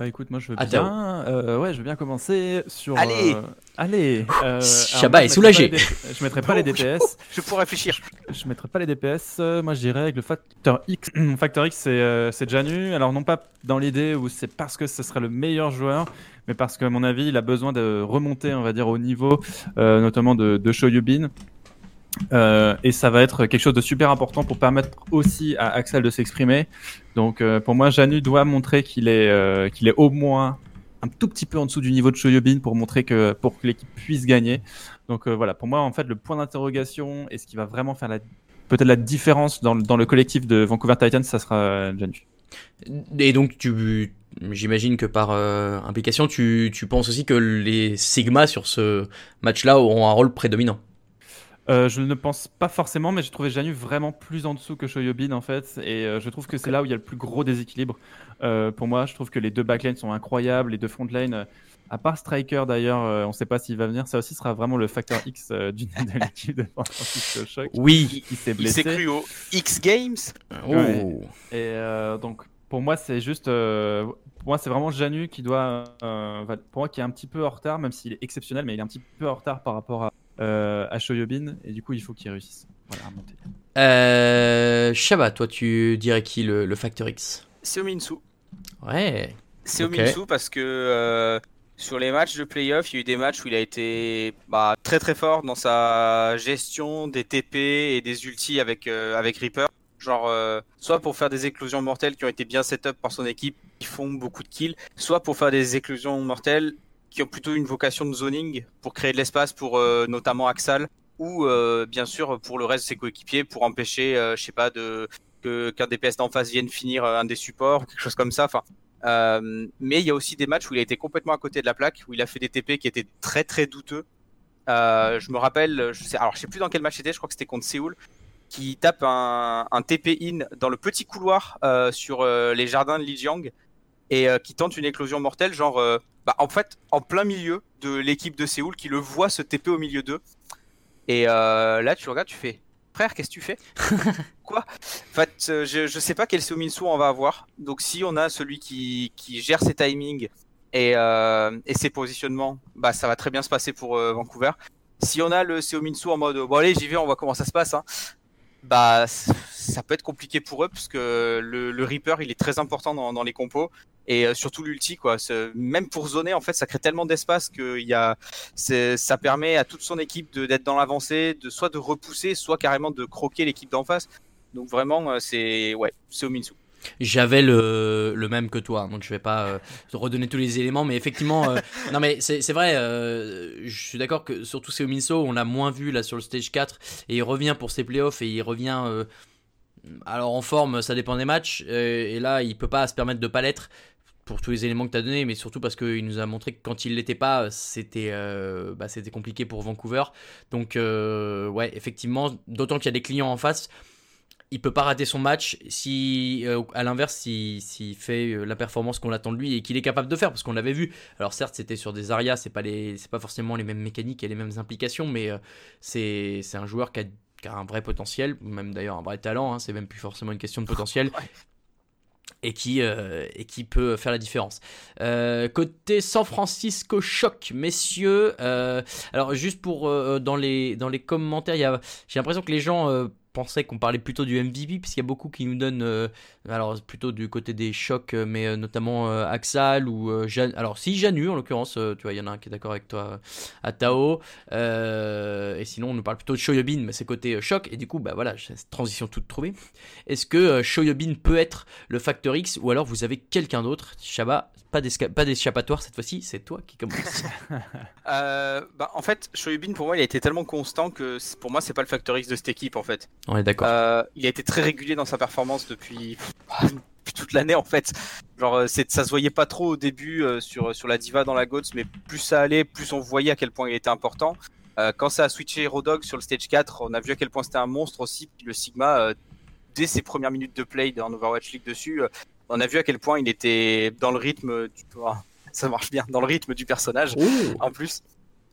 Bah écoute, moi je veux bien, euh, ouais, je veux bien commencer sur. Allez, euh, allez. Euh, est soulagé. Je mettrai pas les (laughs) DPS. je pourrais réfléchir. Je mettrai pas les DPS. Moi je dirais avec le facteur X. (clears throat) facteur X c'est c'est Janu. Alors non pas dans l'idée où c'est parce que ce serait le meilleur joueur, mais parce qu'à mon avis il a besoin de remonter, on va dire, au niveau, notamment de, de Shoyubin. Euh, et ça va être quelque chose de super important pour permettre aussi à Axel de s'exprimer. Donc euh, pour moi, Janu doit montrer qu'il est, euh, qu'il est au moins un tout petit peu en dessous du niveau de Shoyobin pour montrer que pour que l'équipe puisse gagner. Donc voilà, pour moi en fait le point d'interrogation et ce qui va vraiment faire la peut-être la différence dans, dans le collectif de Vancouver Titans, ça sera Janu. Et donc tu j'imagine que par implication, tu, tu penses aussi que les Sigma sur ce match-là auront un rôle prédominant. Euh, je ne pense pas forcément, mais j'ai trouvé Janu vraiment plus en dessous que Shoyobin en fait, et euh, je trouve que c'est là où il y a le plus gros déséquilibre. Euh, pour moi, je trouve que les deux backlines sont incroyables, les deux frontlanes, à part Striker d'ailleurs, on ne sait pas s'il va venir, ça aussi sera vraiment le facteur X du, (laughs) de l'équipe de Francisco Shock. Oui, il s'est blessé. Il s'est cru au X Games. Oh. Ouais. Et donc pour moi, c'est juste, pour moi, c'est vraiment Janu qui doit, pour moi, qui est un petit peu en retard, même s'il est exceptionnel, mais il est un petit peu en retard par rapport à à Shoyobin et du coup il faut qu'il réussisse voilà, à monter. Euh, Shaba, toi tu dirais qui le, le Factor X? C'est Ominsu. Ouais. C'est okay. Ominsu parce que euh, sur les matchs de playoff, il y a eu des matchs où il a été bah, très très fort dans sa gestion des TP et des ultis avec, euh, avec Reaper. Genre, euh, soit pour faire des éclosions mortelles qui ont été bien set up par son équipe, qui font beaucoup de kills, soit pour faire des éclosions mortelles qui ont plutôt une vocation de zoning pour créer de l'espace pour euh, notamment Axal ou euh, bien sûr pour le reste de ses coéquipiers pour empêcher, euh, je sais pas, de qu'un DPS d'en face vienne finir un des supports, quelque chose comme ça. Enfin, mais il y a aussi des matchs où il a été complètement à côté de la plaque, où il a fait des TP qui étaient très très douteux. Je me rappelle, je sais, alors je sais plus dans quel match c'était, je crois que c'était contre Séoul, qui tape un, un TP in dans le petit couloir sur les jardins de Lijiang et qui tente une éclosion mortelle, genre bah, en fait, en plein milieu de l'équipe de Séoul qui le voit se TP au milieu d'eux. Et euh, là, tu regardes, tu fais Frère, qu'est-ce que tu fais? (laughs) Quoi? En fait, euh, je, je sais pas quel Seominsu on va avoir. Donc, si on a celui qui, qui gère ses timings et, euh, et ses positionnements, bah, ça va très bien se passer pour euh, Vancouver. Si on a le Seominsu en mode Bon, allez, j'y vais, on voit comment ça se passe. Hein, bah, ça peut être compliqué pour eux parce que le, le Reaper il est très important dans, dans les compos et euh, surtout l'ulti quoi. Même pour zoner en fait, ça crée tellement d'espace que y a, ça permet à toute son équipe d'être dans l'avancée, de soit de repousser, soit carrément de croquer l'équipe d'en face. Donc vraiment, euh, c'est ouais, c'est. J'avais le, le même que toi, donc je vais pas euh, redonner tous les éléments, mais effectivement, euh, (laughs) non mais c'est vrai, euh, je suis d'accord que surtout c'est Minso, on l'a moins vu là sur le stage 4, et il revient pour ses playoffs, et il revient, alors en forme, ça dépend des matchs, et là il peut pas se permettre de pas l'être, pour tous les éléments que tu as donnés, mais surtout parce qu'il nous a montré que quand il l'était pas, c'était euh, bah, compliqué pour Vancouver. Donc, euh, ouais, effectivement, d'autant qu'il y a des clients en face, il peut pas rater son match si, euh, à l'inverse, s'il si, fait euh, la performance qu'on attend de lui et qu'il est capable de faire, parce qu'on l'avait vu. Alors certes, c'était sur des arias, c'est pas les, c'est pas forcément les mêmes mécaniques et les mêmes implications, mais euh, c'est, c'est un joueur qui a, qui a un vrai potentiel, même d'ailleurs un vrai talent. Hein, c'est même plus forcément une question de potentiel. (laughs) Et qui, euh, et qui peut faire la différence. Euh, côté San Francisco choc, messieurs. euh, alors juste pour dans les dans les commentaires, il y a, j'ai l'impression que les gens pensaient qu'on parlait plutôt du MVP puisqu'il y a beaucoup qui nous donnent euh, alors plutôt du côté des chocs euh, mais euh, notamment euh, Axal ou euh, Jan- alors si Janu en l'occurrence euh, tu vois il y en a un qui est d'accord avec toi euh, à Tao Euh, et sinon on nous parle plutôt de Shoyobin mais c'est côté euh, choc et du coup bah voilà cette transition toute trouvée. Est-ce que euh, Shoyobin peut être le facteur X ou alors vous avez quelqu'un d'autre? Shaba pas d'échappatoire cette fois-ci c'est toi qui commence. (laughs) Euh, bah, en fait, Shoyubin pour moi il a été tellement constant que c'est- pour moi c'est pas le facteur X de cette équipe en fait. On est d'accord Euh, il a été très régulier dans sa performance depuis, depuis toute l'année en fait. Genre euh, c'est, ça se voyait pas trop au début euh, sur sur la diva dans la GOATS, mais plus ça allait, plus on voyait à quel point il était important. Euh, quand ça a switché Hero Dog sur le stage 4, on a vu à quel point c'était un monstre aussi. Puis le Sigma, dès ses premières minutes de play en Overwatch League dessus, on a vu à quel point il était dans le rythme du. Ah, ça marche bien, dans le rythme du personnage Oh en plus.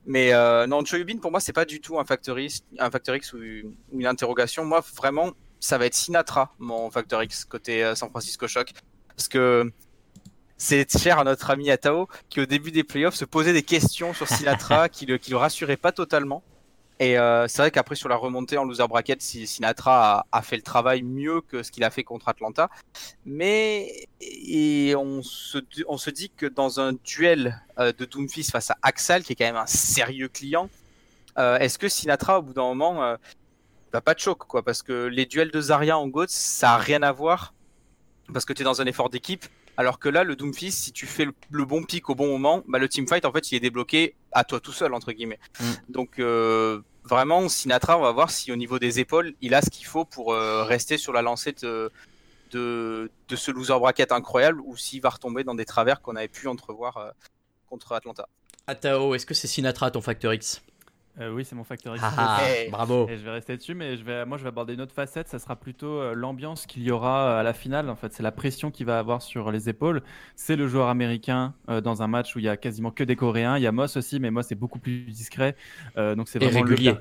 Mais euh, non, Choyubin pour moi c'est pas du tout un facteur X, un facteur X ou, ou une interrogation. Moi vraiment ça va être Sinatra mon facteur X côté euh, San Francisco Shock parce que c'est cher à notre ami Atao qui au début des playoffs se posait des questions sur Sinatra (laughs) qui le qui le rassurait pas totalement. Et euh, c'est vrai qu'après sur la remontée en loser bracket, si- Sinatra a, fait le travail mieux que ce qu'il a fait contre Atlanta. Mais et on se on se dit que dans un duel euh, de Doomfist face à Axal, qui est quand même un sérieux client, euh, est-ce que Sinatra au bout d'un moment va pas de choc quoi? Parce que les duels de Zarya en GOATS, ça a rien à voir parce que tu es dans un effort d'équipe. Alors que là, le Doomfist, si tu fais le, le bon pic au bon moment, bah, le teamfight, en fait, il est débloqué à toi tout seul, entre guillemets. Mm. Donc, euh, vraiment, Sinatra, on va voir si au niveau des épaules, il a ce qu'il faut pour euh, rester sur la lancée de, de, de ce loser bracket incroyable ou s'il va retomber dans des travers qu'on avait pu entrevoir euh, contre Atlanta. Atao est-ce que c'est Sinatra ton facteur X? Euh, oui, c'est mon facteur X. Ah, ah, Hey. bravo Et je vais rester dessus, mais je vais, moi je vais aborder une autre facette. Ça sera plutôt euh, l'ambiance qu'il y aura à la finale. En fait, c'est la pression qu'il va avoir sur les épaules. C'est le joueur américain euh, dans un match où il y a quasiment que des Coréens. Il y a Moss aussi, mais Moss est beaucoup plus discret. Euh, donc c'est Et le- régulier.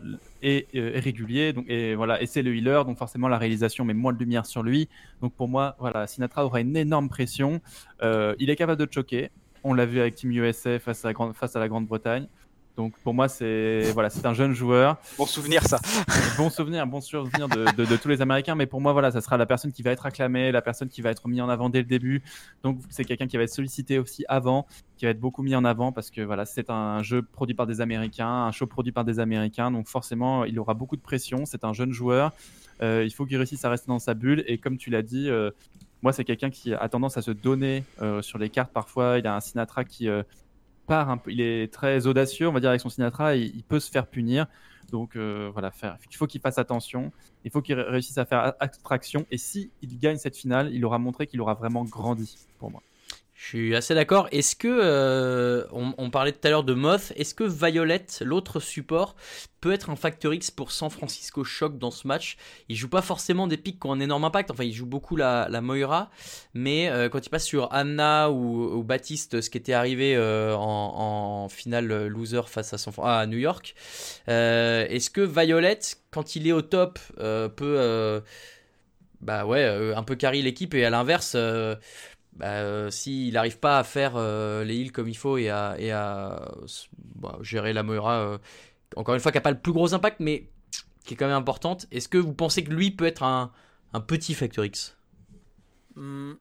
et, euh, et régulier. Donc et voilà, et c'est le healer. Donc forcément la réalisation met moins de lumière sur lui. Donc pour moi, voilà, Sinatra aura une énorme pression. Euh, il est capable de choquer. On l'a vu avec Team USA face à, la Grande- face à la Grande-Bretagne. Donc pour moi, c'est voilà, c'est un jeune joueur. Bon souvenir, ça. (laughs) Bon souvenir, bon souvenir de, de- de tous les Américains, mais pour moi, voilà, ça sera la personne qui va être acclamée, la personne qui va être mise en avant dès le début. Donc, c'est quelqu'un qui va être sollicité aussi avant, qui va être beaucoup mis en avant parce que voilà, c'est un jeu produit par des Américains, un show produit par des Américains, donc forcément, il aura beaucoup de pression. C'est un jeune joueur, Euh, il faut qu'il réussisse à rester dans sa bulle, et comme tu l'as dit, euh, moi, c'est quelqu'un qui a tendance à se donner euh, sur les cartes parfois. Il a un Sinatra qui il est très audacieux, on va dire, avec son Sinatra, il, il peut se faire punir. Donc euh, voilà, faire, il faut qu'il fasse attention, il faut qu'il ré- réussisse à faire abstraction. Et si gagne cette finale, il aura montré qu'il aura vraiment grandi pour moi. Je suis assez d'accord. Est-ce que, euh, on, parlait tout à l'heure de Moth, est-ce que Violet, l'autre support, peut être un facteur X pour San Francisco Shock dans ce match? Il joue pas forcément des pics qui ont un énorme impact, enfin il joue beaucoup la, Moira, mais euh, quand il passe sur Anna ou, Baptiste, ce qui était arrivé euh, en, finale loser face à, San, Fran- à New York, est-ce que Violet, quand il est au top, peut... bah ouais, un peu carry l'équipe et à l'inverse, bah, euh, s'il n'arrive pas à faire euh, les heals comme il faut et à, bah, gérer la Moira, euh, encore une fois, qui n'a pas le plus gros impact, mais qui est quand même importante, est-ce que vous pensez que lui peut être un, petit Factor X? Hmm.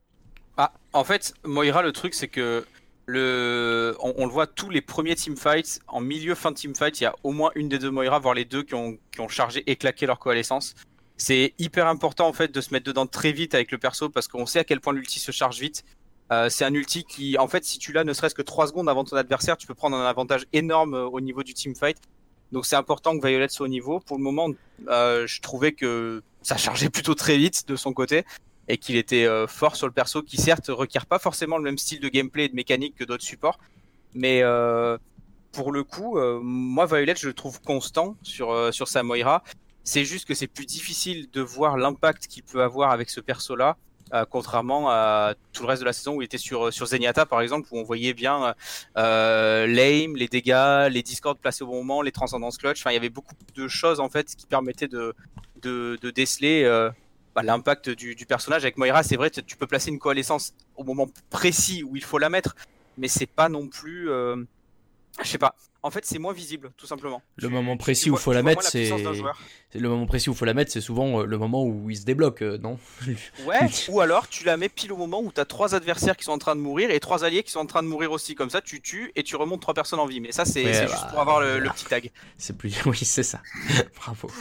Ah, en fait, Moira, le truc, c'est que le, on, on le voit tous les premiers teamfights, en milieu fin de teamfight, il y a au moins une des deux Moira, voire les deux qui ont, qui ont chargé et claqué leur coalescence. C'est hyper important en fait de se mettre dedans très vite avec le perso parce qu'on sait à quel point l'ulti se charge vite. Euh, c'est un ulti qui, en fait, si tu l'as ne serait-ce que 3 secondes avant ton adversaire, tu peux prendre un avantage énorme euh, au niveau du teamfight. Donc c'est important que Violet soit au niveau. Pour le moment, euh, je trouvais que ça chargeait plutôt très vite de son côté. et qu'il était euh, fort sur le perso, qui certes requiert pas forcément le même style de gameplay et de mécanique que d'autres supports, mais euh, pour le coup, moi Violet, je le trouve constant sur sur sa Moira. C'est juste que c'est plus difficile de voir l'impact qu'il peut avoir avec ce perso-là, euh, contrairement à tout le reste de la saison où il était sur sur Zenyatta par exemple, où on voyait bien euh, l'aim, les dégâts, les discords placés au bon moment, les transcendances clutch. Enfin, il y avait beaucoup de choses en fait qui permettaient de de, de déceler euh, bah, l'impact du, du personnage. Avec Moira, c'est vrai, tu tu peux placer une coalescence au moment précis où il faut la mettre, mais c'est pas non plus. euh, je sais pas. En fait, c'est moins visible, tout simplement. Le Tu- moment précis où faut tu la mettre, c'est le moment précis où faut la mettre, c'est souvent euh, le moment où il se débloque, euh, non (laughs) Ouais, ou alors tu la mets pile au moment où t'as trois adversaires qui sont en train de mourir et trois alliés qui sont en train de mourir aussi. Comme ça, tu tues et tu remontes trois personnes en vie. Mais ça, c'est bah, juste pour avoir le, le petit tag. C'est plus. (laughs) Oui, c'est ça. (laughs) Bravo.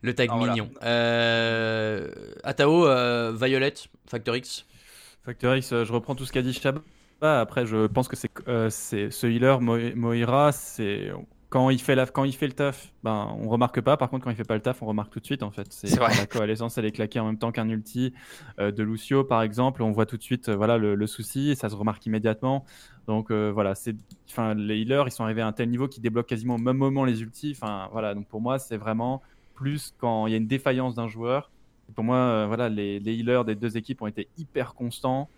Le tag Ah, voilà. mignon. Euh... Atao, euh, Violet, Factor X. Factor X, je reprends tout ce qu'a dit Après, je pense que c'est euh, ce healer Mo- Moira, c'est quand il fait la, quand il fait le taf, ben on remarque pas. Par contre, quand il fait pas le taf, on remarque tout de suite. En fait, c'est la coalescence elle est claquée en même temps qu'un ulti euh, de Lucio, par exemple. On voit tout de suite, euh, voilà, le, le souci, et ça se remarque immédiatement. Donc euh, voilà, c'est, enfin, les healers, ils sont arrivés à un tel niveau qu'ils débloquent quasiment au même moment les ultis. Enfin voilà, donc pour moi, c'est vraiment plus quand il y a une défaillance d'un joueur. Pour moi, voilà, les, les healers des deux équipes ont été hyper constants.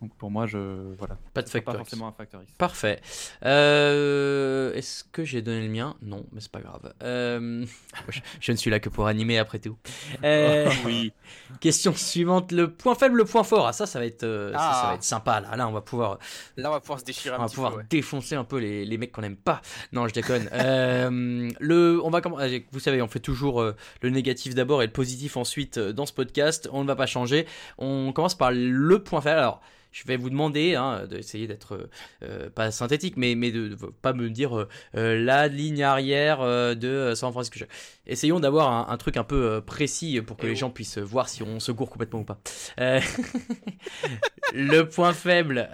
Donc pour moi, je voilà, Pas de sera pas forcément un Factor X. Parfait. Euh, Est-ce que j'ai donné le mien? Non, mais c'est pas grave. Euh, (laughs) je, je ne suis là que pour animer après tout. Euh, (laughs) Oui. question suivante le point faible, le point fort. Ah, ça, ça va être, euh, ça, ça Ah. va être sympa. Là, là, on va pouvoir, Là, on va pouvoir se déchirer on un va petit pouvoir peu. ouais. défoncer un peu les, les mecs qu'on n'aime pas. Non, je déconne. Euh, le, on va commencer. Vous savez, on fait toujours euh, le négatif d'abord et le positif ensuite euh, dans ce podcast. On ne va pas changer. On commence par le point faible. Alors. Je vais vous demander hein, d'essayer d'être euh, euh, pas synthétique, mais, mais de, de pas me dire euh, la ligne arrière de San Francisco. Essayons d'avoir un, un truc un peu précis pour que Eh les oh. gens puissent voir si on se gourre complètement ou pas. (laughs) Le point faible,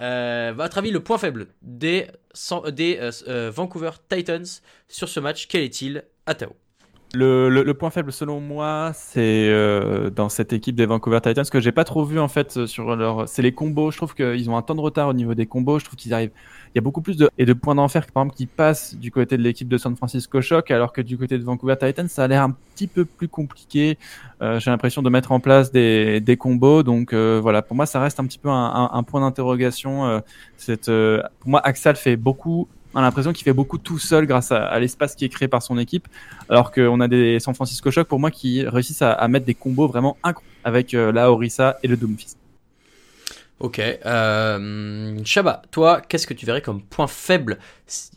votre avis, le point faible des, des Vancouver Titans sur ce match, quel est-il? Atao. Le, le- le point faible selon moi, c'est euh, dans cette équipe des Vancouver Titans ce que j'ai pas trop vu en fait euh, sur leur, c'est les combos. Je trouve qu'ils ont un temps de retard au niveau des combos. Je trouve qu'ils arrivent, il y a beaucoup plus de et de points d'enfer par exemple qui passent du côté de l'équipe de San Francisco Shock, alors que du côté de Vancouver Titans, ça a l'air un petit peu plus compliqué. Euh, j'ai l'impression de mettre en place des, des combos, donc euh, voilà, pour moi ça reste un petit peu un, un- un point d'interrogation. euh, cette, euh, pour moi, Axel fait beaucoup. On a l'impression qu'il fait beaucoup tout seul grâce à, à l'espace qui est créé par son équipe. Alors qu'on a des San Francisco Shock, pour moi, qui réussissent à, à mettre des combos vraiment incroyables avec euh, la Orisa et le Doomfist. Ok. Euh, Shaba, toi, qu'est-ce que tu verrais comme point faible?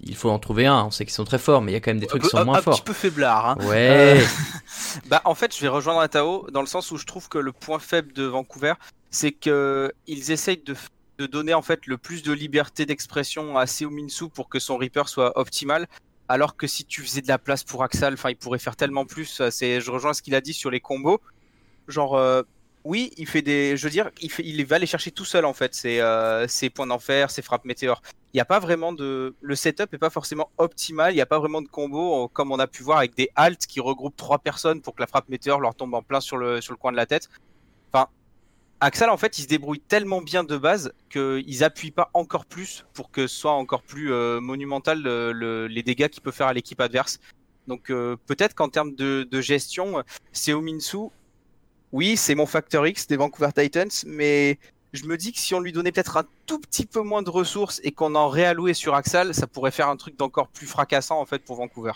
Il faut en trouver un. On sait qu'ils sont très forts, mais il y a quand même des trucs qui sont un, moins un forts. petit peu faiblard. Hein. Ouais. Euh, (laughs) Bah, en fait, je vais rejoindre Atao dans le sens où je trouve que le point faible de Vancouver, c'est que ils essayent de, de donner en fait le plus de liberté d'expression à Seo Minsu pour que son Reaper soit optimal. Alors que si tu faisais de la place pour Axal, enfin, il pourrait faire tellement plus. C'est, je rejoins ce qu'il a dit sur les combos. Genre, euh, oui, il fait des, je veux dire, il il va les chercher tout seul en fait. C'est euh, ses points d'enfer, ses frappes météores. Il n'y a pas vraiment de, le setup est pas forcément optimal. Il n'y a pas vraiment de combo comme on a pu voir avec des halts qui regroupent trois personnes pour que la frappe météore leur tombe en plein sur le sur le coin de la tête. Enfin, Axel en fait, il se débrouille tellement bien de base qu'ils appuient pas encore plus pour que ce soit encore plus euh, monumental le- le- les dégâts qu'il peut faire à l'équipe adverse. Donc euh, peut-être qu'en termes de, de gestion, Seo Minsu, oui, c'est mon facteur X des Vancouver Titans, mais je me dis que si on lui donnait peut-être un tout petit peu moins de ressources et qu'on en réallouait sur Axel, ça pourrait faire un truc d'encore plus fracassant en fait pour Vancouver.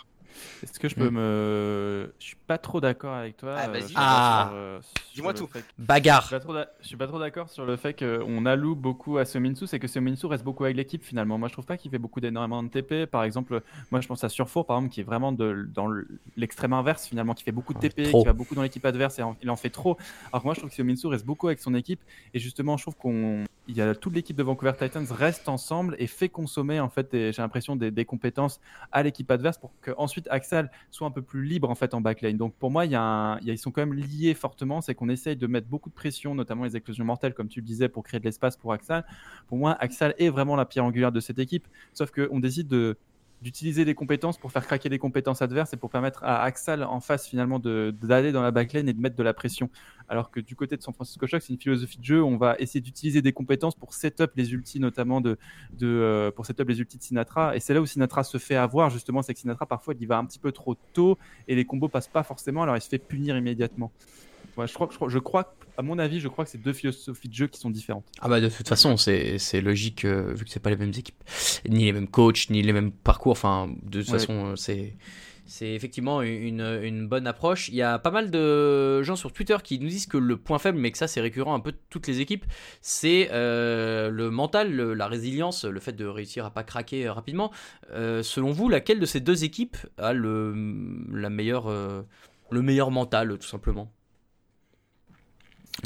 Est-ce que je peux Mm. me. Je suis pas trop d'accord avec toi. Ah, euh, vas-y. Ah. euh, Dis-moi tout. fait que- Je Bagarre. suis pas trop d'a- je suis pas trop d'accord sur le fait qu'on alloue beaucoup à Seominsu, c'est que Seominsu reste beaucoup avec l'équipe finalement. Moi je trouve pas qu'il fait beaucoup d'énormément de TP. Par exemple, moi je pense à Surfour par exemple qui est vraiment de, dans le- l'extrême inverse finalement, qui fait beaucoup de Ouais, TP, trop. qui va beaucoup dans l'équipe adverse et en- il en fait trop. Alors que moi je trouve que Seominsu reste beaucoup avec son équipe et justement je trouve qu'on il y a toute l'équipe de Vancouver Titans reste ensemble et fait consommer en fait j'ai l'impression des, des compétences à l'équipe adverse pour que Axel soit un peu plus libre en fait en backline. Donc pour moi, ils sont quand même liés fortement, c'est qu'on essaye de mettre beaucoup de pression, notamment les éclosions mortelles comme tu le disais pour créer de l'espace pour Axel. Pour moi, Axel est vraiment la pierre angulaire de cette équipe, sauf qu'on décide de d'utiliser des compétences pour faire craquer des compétences adverses et pour permettre à Axal en face finalement d'aller dans la backlane et de mettre de la pression. Alors que du côté de San Francisco Shock, c'est une philosophie de jeu. On va essayer d'utiliser des compétences pour setup les ultis, notamment de, de euh, pour setup les ultis de Sinatra. Et c'est là où Sinatra se fait avoir justement, c'est que Sinatra parfois il y va un petit peu trop tôt et les combos passent pas forcément. Alors il se fait punir immédiatement. Je crois, que- je crois, je crois, à mon avis, je crois que c'est deux philosophies de jeu qui sont différentes. Ah bah de toute façon, c'est logique euh, vu que c'est pas les mêmes équipes, ni les mêmes coachs, ni les mêmes parcours. Enfin, de toute Ouais. façon, euh, c'est c'est effectivement une, une bonne approche. Il y a pas mal de gens sur Twitter qui nous disent que le point faible, mais que ça c'est récurrent un peu de toutes les équipes, c'est euh, le mental, le- la résilience, le fait de réussir à pas craquer rapidement. Euh, selon vous, laquelle de ces deux équipes a le la meilleure euh, le meilleur mental, tout simplement?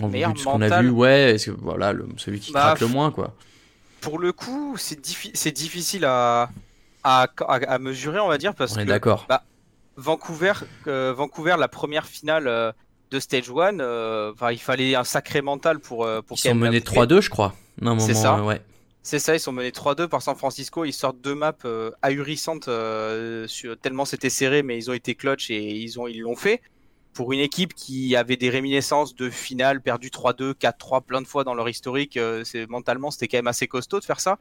En vue de ce qu'on a vu, ouais, que voilà, le- celui qui Bah, craque le moins, quoi. Pour le coup, c'est diffi- c'est difficile à, à, à, à mesurer, on va dire, parce On est que d'accord. bah, Vancouver, euh, Vancouver, la première finale euh, de Stage 1, euh, il fallait un sacré mental pour, euh, pour Ils sont menés l'avouer. 3-2, je crois. Non, C'est ça. ouais. C'est ça, ils sont menés 3-2 par San Francisco. Ils sortent deux maps ahurissantes, sur- tellement c'était serré, mais ils ont été clutch et ils ont ils l'ont fait. Pour une équipe qui avait des réminiscences de finale perdu 3-2, 4-3 plein de fois dans leur historique, euh, c'est mentalement c'était quand même assez costaud de faire ça.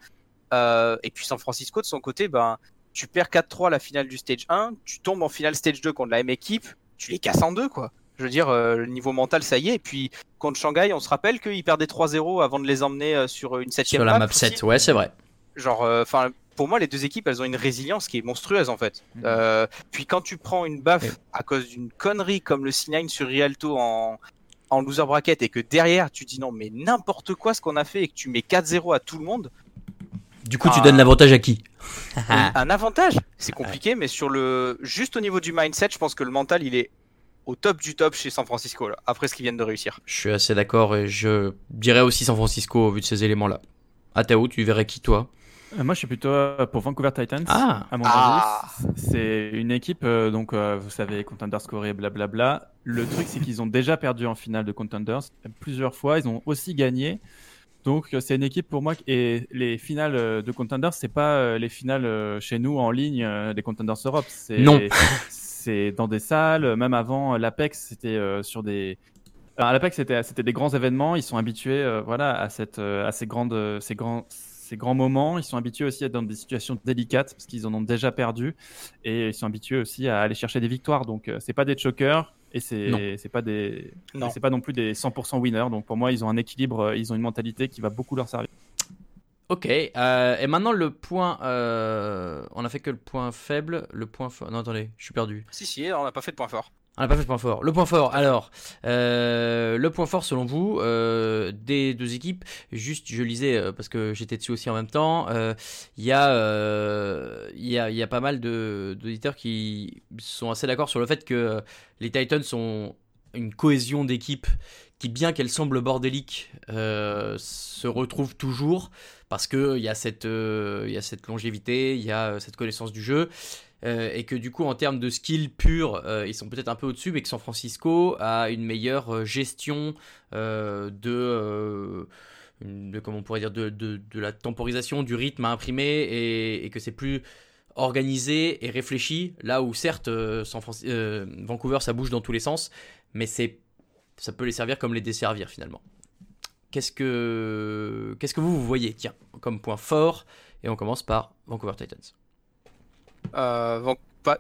Euh, et puis San Francisco de son côté, ben tu perds 4-3 à la finale du stage 1, tu tombes en finale stage 2 contre la même équipe, tu les casses en deux quoi. Je veux dire, euh, le niveau mental ça y est. Et puis contre Shanghai, on se rappelle qu'ils perdaient 3-0 avant de les emmener euh, sur une septième Sur la map aussi. 7, ouais, c'est vrai. Genre, enfin, pour moi, les deux équipes, elles ont une résilience qui est monstrueuse en fait. Mhm. Euh, puis quand tu prends une baffe Ouais. à cause d'une connerie comme le C9 sur Rialto en, en loser bracket et que derrière tu dis non, mais n'importe quoi ce qu'on a fait et que tu mets 4-0 à tout le monde, Du coup, tu Ah. donnes l'avantage à qui? Un avantage, c'est compliqué, mais sur le juste au niveau du mindset, je pense que le mental il est au top du top chez San Francisco là, après ce qu'ils viennent de réussir. Je suis assez d'accord et je dirais aussi San Francisco au vu de ces éléments-là. Atao, tu verrais qui toi? Moi, je suis plutôt euh, pour Vancouver Titans. Ah. à mon Ah. avis, c'est une équipe, euh, donc euh, vous savez, Contenders Corée, blablabla. Le truc, c'est qu'ils ont déjà perdu en finale de Contenders plusieurs fois. Ils ont aussi gagné. Donc, euh, c'est une équipe pour moi. Et les finales euh, de Contenders, c'est pas euh, les finales euh, chez nous en ligne euh, des Contenders Europe. C'est- Non. (laughs) C'est dans des salles. Même avant, euh, l'Apex, c'était euh, sur des. Alors, l'Apex, c'était c'était des grands événements. Ils sont habitués, euh, voilà, à cette, euh, à ces grandes, euh, ces grands, ces grands moments. Ils sont habitués aussi à être dans des situations délicates parce qu'ils en ont déjà perdu et ils sont habitués aussi à aller chercher des victoires. Donc, euh, c'est pas des chokers et c'est c'est pas des, c'est pas non plus des 100% winners. Donc, pour moi, ils ont un équilibre, euh, ils ont une mentalité qui va beaucoup leur servir. Ok, euh, et maintenant le point. euh, on a fait que le point faible, le point fort. Non, attendez, je suis perdu. Si si, on n'a pas fait de point fort. On n'a pas fait le point fort. Le point fort, alors, euh, le point fort selon vous, euh, des deux équipes, juste je lisais euh, parce que j'étais dessus aussi en même temps, il y, a, il y, a, il y a pas mal d'auditeurs qui sont assez d'accord sur le fait que les Titans ont une cohésion d'équipe qui, bien qu'elle semble bordélique, se retrouve toujours parce qu'il y, a cette, il y a cette longévité, il y a cette connaissance du jeu. Euh, et que du coup en termes de skill pur euh, ils sont peut-être un peu au-dessus mais que San Francisco a une meilleure euh, gestion de, comment on pourrait dire de, la temporisation du rythme à imprimer et, que c'est plus organisé et réfléchi. Là où certes San Franci- euh, Vancouver ça bouge dans tous les sens mais c'est ça peut les servir comme les desservir finalement. Qu'est-ce que qu'est-ce que vous, vous voyez tiens comme point fort? Et on commence par Vancouver Titans Euh,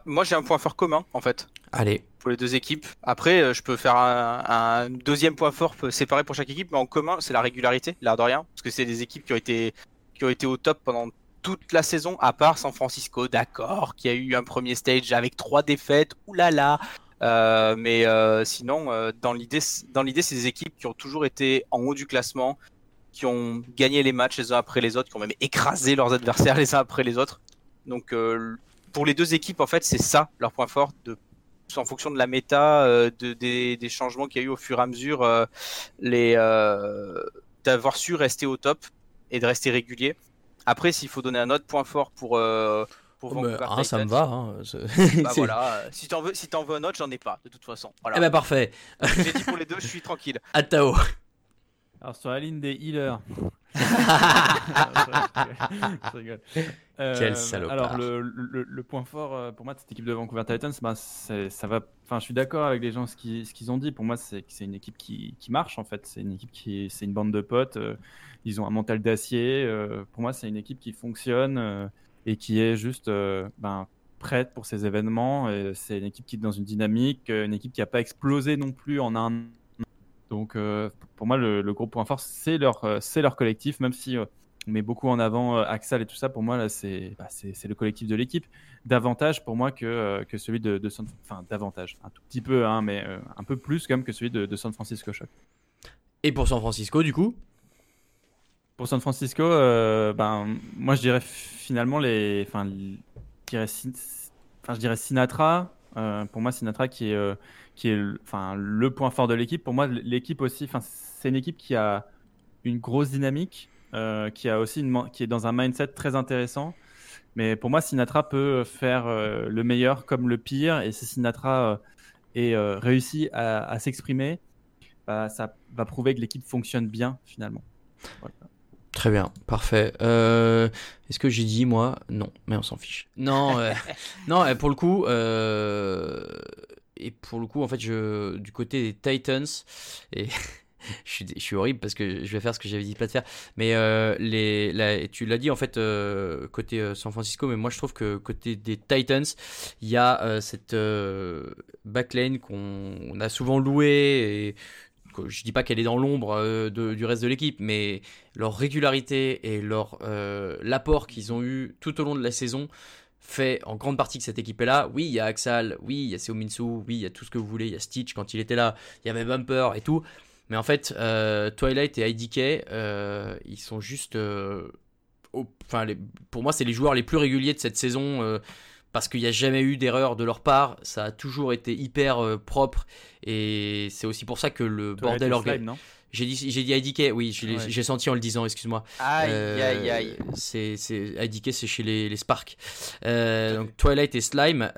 moi j'ai un point fort commun en fait. allez pour les deux équipes. Après, euh, je peux faire un, un deuxième point fort peu- séparé pour chaque équipe, mais en commun, c'est la régularité, l'air de rien, parce que c'est des équipes qui ont été qui ont été au top pendant toute la saison, à part San Francisco, d'accord, qui a eu un premier stage avec trois défaites, oulala. Euh, mais euh, sinon, euh, dans l'idée, dans l'idée, c'est des équipes qui ont toujours été en haut du classement, qui ont gagné les matchs les uns après les autres, qui ont même écrasé leurs adversaires (laughs) les uns après les autres. Donc, euh, pour les deux équipes, en fait, c'est ça leur point fort de en fonction de la méta, euh, de, des, des changements qu'il y a eu au fur et à mesure, euh, les, euh, d'avoir su rester au top et de rester régulier. Après, s'il faut donner un autre point fort pour, pour Oh, hein, ça me va hein, (laughs) Bah (laughs) voilà, si t'en veux, si t'en veux un autre, j'en ai pas, de toute façon. Voilà. Eh ben parfait. J'ai dit pour les deux, je suis tranquille. (laughs) Atao. Alors, sur la ligne des healers, (laughs) (laughs) Je rigole. Euh, Quel salopard. Alors, le, le- le point fort euh, pour moi de cette équipe de Vancouver Titans, bah, ça va. Enfin, je suis d'accord avec les gens ce qui- ce qu'ils ont dit. Pour moi, c'est c'est une équipe qui, qui marche en fait. C'est une équipe qui, c'est une bande de potes. euh, ils ont un mental d'acier. pour moi, c'est une équipe qui fonctionne et qui est juste ben, prête pour ces événements. C'est une équipe qui est dans une dynamique, une équipe qui n'a pas explosé non plus en un donc euh, pour moi, le, le gros point fort, c'est leur, euh, c'est leur collectif, même si euh, on met beaucoup en avant Axel et tout ça. Pour moi, là, c'est bah, c'est le collectif de l'équipe. Davantage pour moi que, que celui de, de San... Enfin, davantage, un tout petit peu, hein, mais un peu plus quand même que celui de, de San Francisco Shock. Et pour San Francisco, du coup? Pour San Francisco, euh, ben, moi, je dirais finalement les... Enfin, je dirais, Sin- enfin, je dirais Sinatra. Euh, pour moi, Sinatra qui est, euh, qui est le- enfin, le point fort de l'équipe. Pour moi, l'équipe aussi, enfin, c'est une équipe qui a une grosse dynamique, euh, qui, a aussi une, qui est dans un mindset très intéressant. Mais pour moi, Sinatra peut faire euh, le meilleur comme le pire. Et si Sinatra euh, est euh, réussi à, à s'exprimer, bah, ça va prouver que l'équipe fonctionne bien finalement. Voilà. Très bien, parfait. Euh, Est-ce que j'ai dit moi? Non, mais on s'en fiche. Non, euh, (laughs) non. Pour le coup, euh, et pour le coup, en fait, je du côté des Titans (laughs) je suis, horrible parce que je vais faire ce que j'avais dit pas de faire. Mais euh, les, tu l'as dit en fait euh, côté euh, San Francisco, mais moi je trouve que côté des Titans, il y a cette backlane qu'on on a souvent loué et je dis pas qu'elle est dans l'ombre du reste de l'équipe, mais leur régularité et leur l'apport qu'ils ont eu tout au long de la saison fait en grande partie que cette équipe est là. Oui, il y a Axal, oui, il y a Seo Minsu, oui, il y a tout ce que vous voulez, il y a Stitch quand il était là, il y avait Bumper et tout. Mais en fait, euh, Twilight et IDK, euh, ils sont juste. euh, Enfin, pour moi, c'est les joueurs les plus réguliers de cette saison. euh, parce qu'il n'y a jamais eu d'erreur de leur part, ça a toujours été hyper propre et c'est aussi pour ça que le bordel organisé. J'ai dit, j'ai dit IDK, oui, je l'ai- Ouais. j'ai senti en le disant, excuse-moi. Aïe, Euh, aïe, aïe. C'est, c'est, IDK, c'est chez les, les Sparks. Euh, donc Twilight et Slime.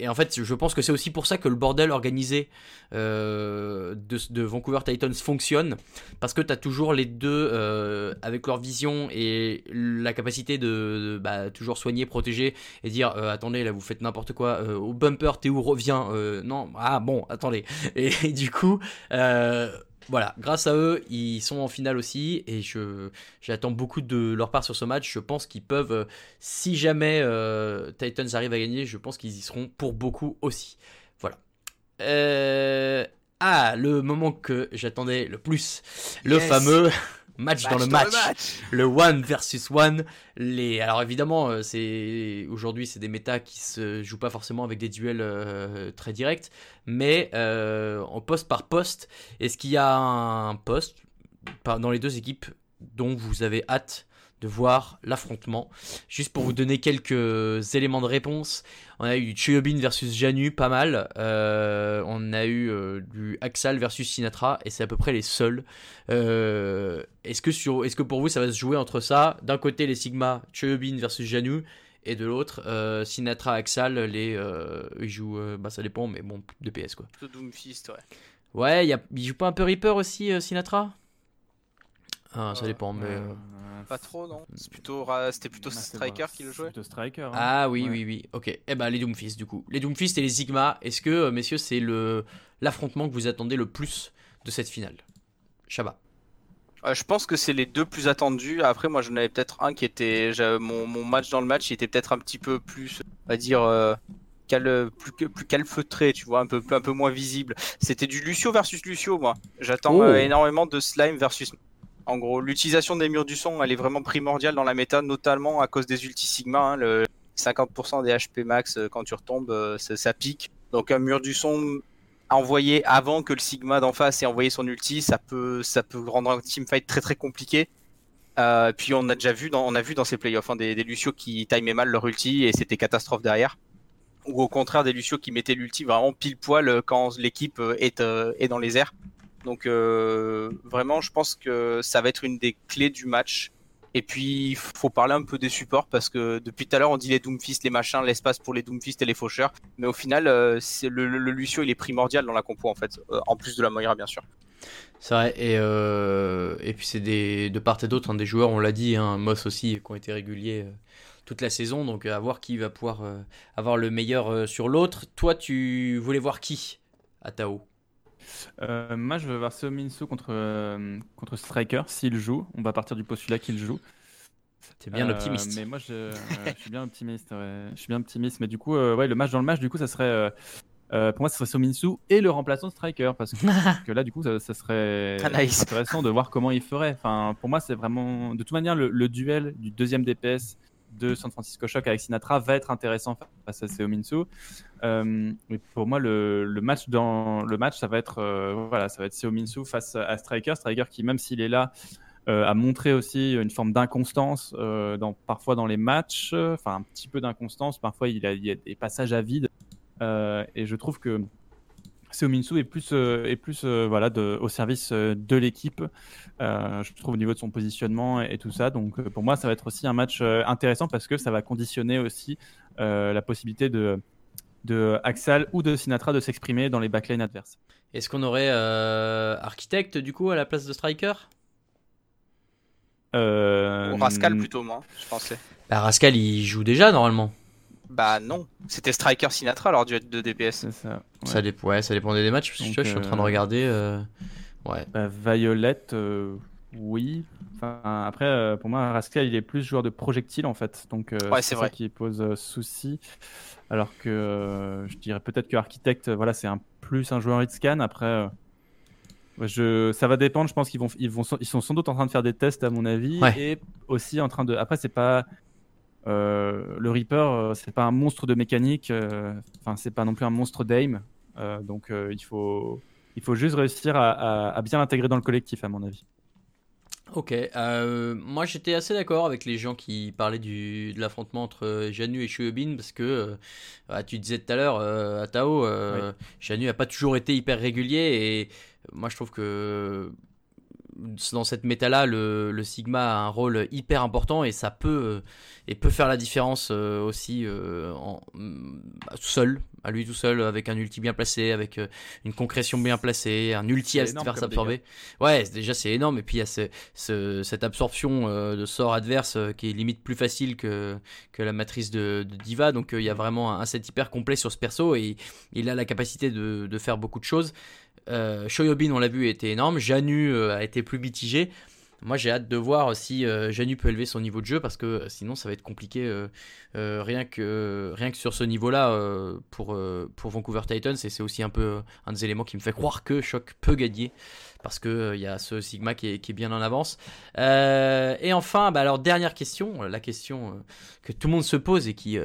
Et en fait, je pense que c'est aussi pour ça que le bordel organisé euh, de, Vancouver Titans fonctionne. Parce que tu as toujours les deux euh, avec leur vision et la capacité de, bah, toujours soigner, protéger et dire euh, attendez, là vous faites n'importe quoi. au bumper, t'es où Reviens. Non, ah bon, attendez. (laughs) Et, du coup. voilà, grâce à eux, ils sont en finale aussi et je j'attends beaucoup de leur part sur ce match. Je pense qu'ils peuvent, si jamais Titans arrive à gagner, je pense qu'ils y seront pour beaucoup aussi. Voilà. Euh, Ah, le moment que j'attendais le plus, le Yes. fameux (laughs) match, dans le match match. le one versus one. Les... Alors évidemment, euh, c'est aujourd'hui c'est des méta qui se jouent pas forcément avec des duels euh, très directs, mais euh, en poste par poste. Est-ce qu'il y a un poste dans les deux équipes dont vous avez hâte de voir l'affrontement Juste pour vous donner quelques éléments de réponse, on a eu du Chuyobin versus Janu, pas mal. Euh, on a eu euh, du Axal versus Sinatra, et c'est à peu près les seuls. Euh, est-ce que sur, est-ce que pour vous ça va se jouer entre ça? D'un côté les Sigma, Chuyobin versus Janu, et de l'autre euh, Sinatra, Axal, les, euh, ils jouent, euh, bah ça dépend, mais bon, de PS quoi. Plutôt Doomfist, ouais. Ouais, il y a, il joue pas un peu Reaper aussi, Sinatra? Ah, ça dépend, mais. Euh, Pas trop, non plutôt, c'était plutôt Striker qui le jouait Plutôt Striker. hein. Ah oui, Ouais. oui, oui. Ok. Eh ben les Doomfist du coup. Les Doomfist et les Sigma. Est-ce que, euh, messieurs, c'est le l'affrontement que vous attendez le plus de cette finale? Shabba. Euh, je pense que c'est les deux plus attendus. Après, moi, j'en avais peut-être un qui était. Mon, mon match dans le match, il était peut-être un petit peu plus, on va dire, euh, cal- plus, que- plus calfeutré, tu vois, un peu, un peu moins visible. C'était du Lucio versus Lucio, moi. J'attends Oh. euh, énormément de Slime versus. En gros, l'utilisation des murs du son, elle est vraiment primordiale dans la méta, notamment à cause des ulti Sigma. hein, le 50% des HP max euh, quand tu retombes, euh, ça, pique. Donc, un mur du son envoyé avant que le Sigma d'en face ait envoyé son ulti, ça peut, rendre un teamfight très très compliqué. Euh, puis on a déjà vu dans, ces playoffs hein, des, des Lucio qui timaient mal leur ulti et c'était catastrophe derrière. Ou au contraire des Lucio qui mettaient l'ulti vraiment pile poil quand l'équipe est dans les airs. Donc euh, vraiment, je pense que ça va être une des clés du match. Et puis, il faut parler un peu des supports parce que depuis tout à l'heure, on dit les Doomfist, les machins, l'espace pour les Doomfist et les faucheurs. Mais au final, euh, le, Lucio, il est primordial dans la compo en fait. Euh, en plus de la Moira, bien sûr. C'est vrai, et, puis c'est de part et d'autre, hein, des joueurs, on l'a dit, hein, Moss aussi, qui ont été réguliers toute la saison, donc à voir qui va pouvoir avoir le meilleur sur l'autre. Toi, tu voulais voir qui à Tao? Euh, moi, je veux voir Seo Min-soo contre, euh, contre Striker s'il joue. On va partir du postulat qu'il joue. T'es bien Euh, optimiste. Mais moi, je, euh, je suis bien optimiste. ouais. Je suis bien optimiste. Mais du coup, ouais, le match dans le match, du coup, ça serait. euh, pour moi, ce serait Sominsu et le remplaçant de Striker. Parce que, (laughs) que là, du coup, ça, ça serait Ah, nice. intéressant de voir comment il ferait. Enfin, pour moi, c'est vraiment. De toute manière, le, le duel du deuxième DPS de San Francisco Shock avec Sinatra va être intéressant face à Seo Minsu. Euh, pour moi, le, match dans le match, ça va être euh, voilà, ça va être Seo face à Striker. Striker qui, même s'il est là, euh, a montré aussi une forme d'inconstance dans parfois dans les matchs, enfin un petit peu d'inconstance. Parfois, il, il y a des passages à vide. Et je trouve que Seo Minsu est plus, euh, est plus euh, voilà, de, au service euh, de l'équipe, euh, je trouve au niveau de son positionnement et, et tout ça. Donc euh, pour moi, ça va être aussi un match euh, intéressant parce que ça va conditionner aussi euh, la possibilité de, de Axal ou de Sinatra de s'exprimer dans les backlines adverses. Est-ce qu'on aurait euh, Architecte du coup à la place de Striker? Euh, Ou Rascal plutôt, moi, je pensais. bah, Rascal il joue déjà normalement. Bah non, c'était Striker Sinatra lors du de DPS. C'est ça. ouais. Ça, ouais, ça dépendait des matchs. parce que Donc, je suis en train de euh, regarder. euh, Ouais. Bah, Violette, euh, oui. Enfin, après, euh, pour moi, Rascal, il est plus joueur de projectiles en fait. Donc, euh, Ouais, c'est ça qui pose euh, souci. Alors que euh, je dirais peut-être que Architect, euh, voilà, c'est un plus un joueur hit scan. Après, euh, ouais, je, ça va dépendre. Je pense qu'ils vont, ils vont, ils sont sans doute en train de faire des tests à mon avis, Ouais. et aussi en train de. Après, c'est pas. Euh, le Reaper, euh, c'est pas un monstre de mécanique. euh, Enfin, c'est pas non plus un monstre d'aim. Donc, il faut. Il faut juste réussir à, à- à bien l'intégrer dans le collectif, à mon avis. Ok, euh, moi j'étais assez d'accord avec les gens qui parlaient du, de l'affrontement entre Janu et Shuobin parce que euh, bah, tu disais tout à l'heure euh, à Tao, euh, Janu n'a pas toujours été hyper régulier et moi je trouve que dans cette méta-là, le, le Sigma a un rôle hyper important et ça peut, euh, et peut faire la différence euh, aussi euh, en, mm, bah, tout seul, à lui tout seul, avec un ulti bien placé, avec une concrétion bien placée, un ulti à se faire s'absorber. Ouais, déjà c'est énorme et puis il y a ce- ce- cette absorption de sort adverse qui est limite plus facile que, que la matrice de, de Diva. Donc il y a vraiment un, un set hyper complet sur ce perso et il a la capacité de, de faire beaucoup de choses. Euh, Shoyobin, on l'a vu, était énorme. Janu euh, a été plus mitigé. Moi, j'ai hâte de voir si euh, Janu peut élever son niveau de jeu parce que sinon, ça va être compliqué rien, que, sur ce niveau-là pour, Vancouver Titans. Et c'est aussi un peu un des éléments qui me fait croire que Shock peut gagner parce qu'il y a ce Sigma qui est, bien en avance. Et enfin, bah, alors, dernière question, la question que tout le monde se pose et qui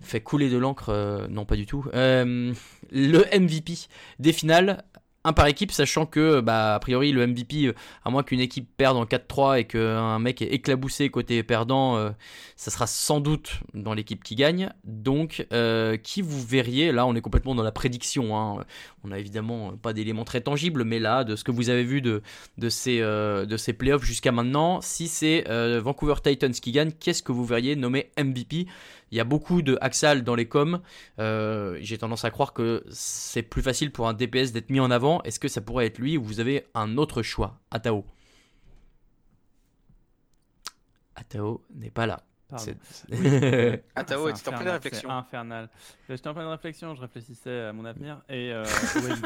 fait couler de l'encre, non pas du tout. Le MVP des finales, par équipe, sachant que, bah, a priori, le MVP, euh, à moins qu'une équipe perde en 4-3 et qu'un mec est éclaboussé côté perdant, euh, ça sera sans doute dans l'équipe qui gagne. Donc, euh, qui vous verriez Là, on est complètement dans la prédiction. hein. On a évidemment pas d'éléments très tangibles, mais là, de ce que vous avez vu de, ces, de ces playoffs jusqu'à maintenant, si c'est Vancouver Titans qui gagne, qu'est-ce que vous verriez nommer MVP Il y a beaucoup de Axal dans les coms. Euh, J'ai tendance à croire que c'est plus facile pour un DPS d'être mis en avant. Est-ce que ça pourrait être lui ou vous avez un autre choix? Atao. Atao n'est pas là. Pardon. (laughs) Ah, Tao, C'est était en pleine réflexion. infernal. J'étais en pleine réflexion, je réfléchissais à mon avenir et euh,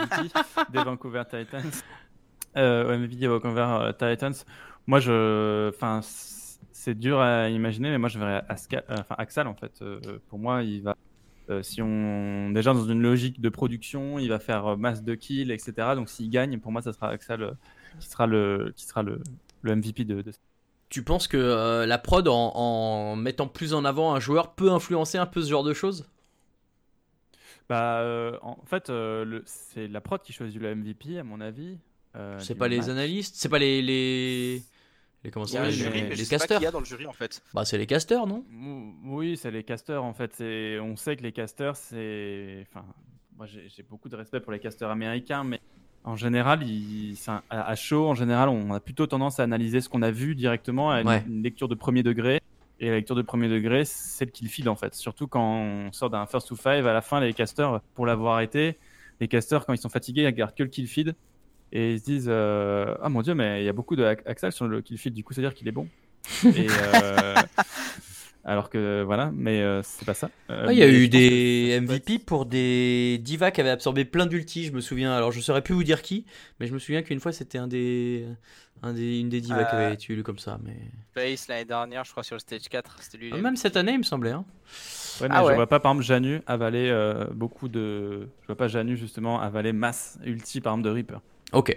(laughs) des Vancouver Titans. Euh, MVP des Vancouver euh, Titans. Moi, je, enfin, c'est dur à imaginer, mais moi, je verrais Aska- euh, enfin, Axal en fait. Euh, pour moi, il va, euh, si on déjà dans une logique de production, il va faire masse de kills, etc. Donc, s'il gagne, pour moi, ça sera Axal euh, qui sera le, qui sera le, le MVP de, de Tu penses que euh, la prod, en, en mettant plus en avant un joueur, peut influencer un peu ce genre de choses? Bah, euh, en fait, c'est la prod qui choisit le MVP, à mon avis. C'est du pas les analystes C'est pas les. Les... comment Il y a ça jury, mais mais je Les pas qui y a dans le jury en fait. Bah, c'est les casters, non? Oui, c'est les casters en fait. C'est- On sait que les casters, c'est. Enfin, moi j'ai j'ai beaucoup de respect pour les casters américains, mais En général, il, c'est un- à chaud, en général, on a plutôt tendance à analyser ce qu'on a vu directement à une, Ouais. une lecture de premier degré. Et la lecture de premier degré, c'est le kill feed en fait. Surtout quand on sort d'un first to five, à la fin, les casters, pour l'avoir été, les casters, quand ils sont fatigués, ils regardent que le kill feed. Et ils se disent euh, Ah mon dieu, mais il y a beaucoup de Axel sur le kill feed, du coup, c'est-à-dire qu'il est bon. (laughs) et, euh, alors que voilà, mais euh, c'est pas ça. Euh, Ouais, Il y a eu je des MVP pour des divas qui avaient absorbé plein d'ulti, je me souviens. Alors je saurais plus vous dire qui, mais je me souviens qu'une fois c'était un des, un des, une des divas qui avait été élue comme ça. Mais Space l'année dernière, je crois, sur le stage 4. C'était lui. Ah, même cette année, il me semblait. Hein. Ouais, mais Ah je ouais. vois pas, par exemple, Janu avaler euh, beaucoup de. Je vois pas Janu, justement, avaler masse ulti, par exemple, de Reaper. Ok.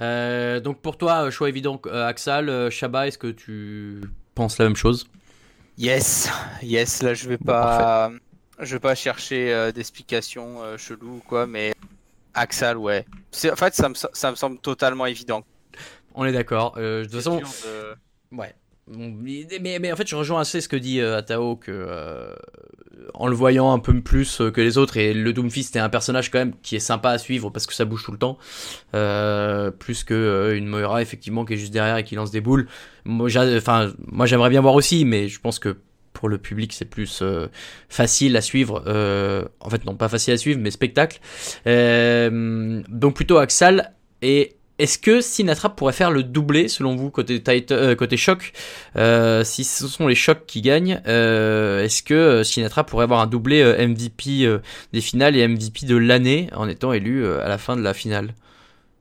Euh, donc pour toi, euh, choix évident, euh, Axal, euh, Shabba, est-ce que tu penses la même chose? Yes, yes. Là, je vais Bon, pas, je vais pas chercher euh, d'explications euh, cheloues ou quoi, mais Axal, ouais. C'est- En fait, ça me, ça me semble totalement évident. On est d'accord. Euh, de toute façon, de- Ouais. Mais, mais- en fait, je rejoins assez ce que dit euh, Atao, que euh, en le voyant un peu plus euh, que les autres, et le Doomfist est un personnage quand même qui est sympa à suivre parce que ça bouge tout le temps, plus que une Moira effectivement qui est juste derrière et qui lance des boules. Moi, j'aimerais bien voir aussi, mais je pense que pour le public c'est plus facile à suivre. en fait, non, pas facile à suivre, mais spectacle. Donc plutôt Axal et est-ce que Sinatra pourrait faire le doublé selon vous côté euh, côté choc? Euh, Si ce sont les chocs qui gagnent, euh, est-ce que Sinatra pourrait avoir un doublé MVP des finales et MVP de l'année en étant élu à la fin de la finale?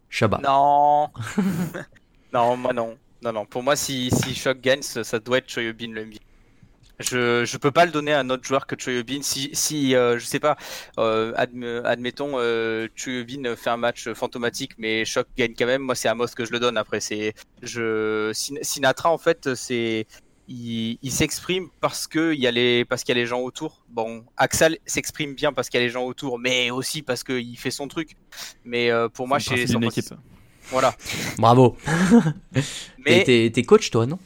Shabba. Non. (laughs) (laughs) non, moi non. Non, non. Pour moi, si, si Shock gagne, ça, ça doit être Choyobin le MVP. Je, je peux pas le donner à un autre joueur que Choyobin. Si, si euh, je sais pas, euh, adm- admettons, euh, Choyobin fait un match fantomatique, mais Shock gagne quand même, moi c'est Amos que je le donne après. C'est, je, Sin- Sinatra en fait, c'est, il, il s'exprime parce que il y a les, parce qu'il y a les gens autour. Bon, Axel s'exprime bien parce qu'il y a les gens autour, mais aussi parce qu'il fait son truc. Mais euh, pour moi, chez Francisco- équipe. voilà. Bravo. (laughs) Mais, t'es coach toi, non?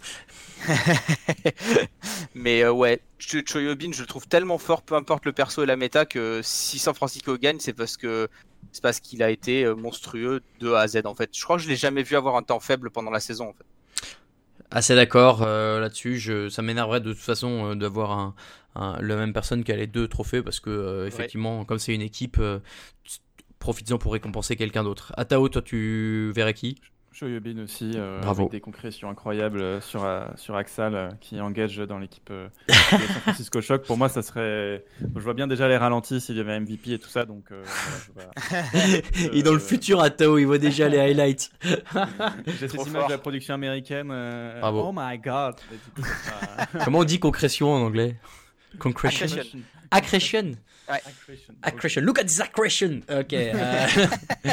(laughs) mais euh, ouais, Ch- Choyobin, je le trouve tellement fort, peu importe le perso et la méta, que si San Francisco gagne, c'est parce que c'est parce qu'il a été euh, monstrueux de A à Z en fait. Je crois que je l'ai jamais vu avoir un temps faible pendant la saison en fait. Assez d'accord euh, là-dessus. Je, ça m'énerverait de toute façon euh, d'avoir un, un- la même personne qui a les deux trophées parce que effectivement, comme c'est une équipe, profites-en pour récompenser quelqu'un d'autre. Atao, toi, tu verrais qui? Shoyobin aussi, euh, Bravo. avec des concrétions incroyables euh, sur, euh, sur Axal qui engage dans l'équipe euh, de San Francisco Shock. Pour moi, ça serait. Je vois bien déjà les ralentis s'il y avait MVP et tout ça, donc euh, voilà, je vois- (laughs) Et dans le futur, Atao, il voit déjà les highlights. (laughs) J'ai cette image de la production américaine. euh, Bravo. Oh my god! Coup, ça Comment on dit concrétion en anglais? Concretion. Accretion. Accretion. Accretion. Accretion. Look at this accretion. Ok. (laughs) euh, (laughs) eh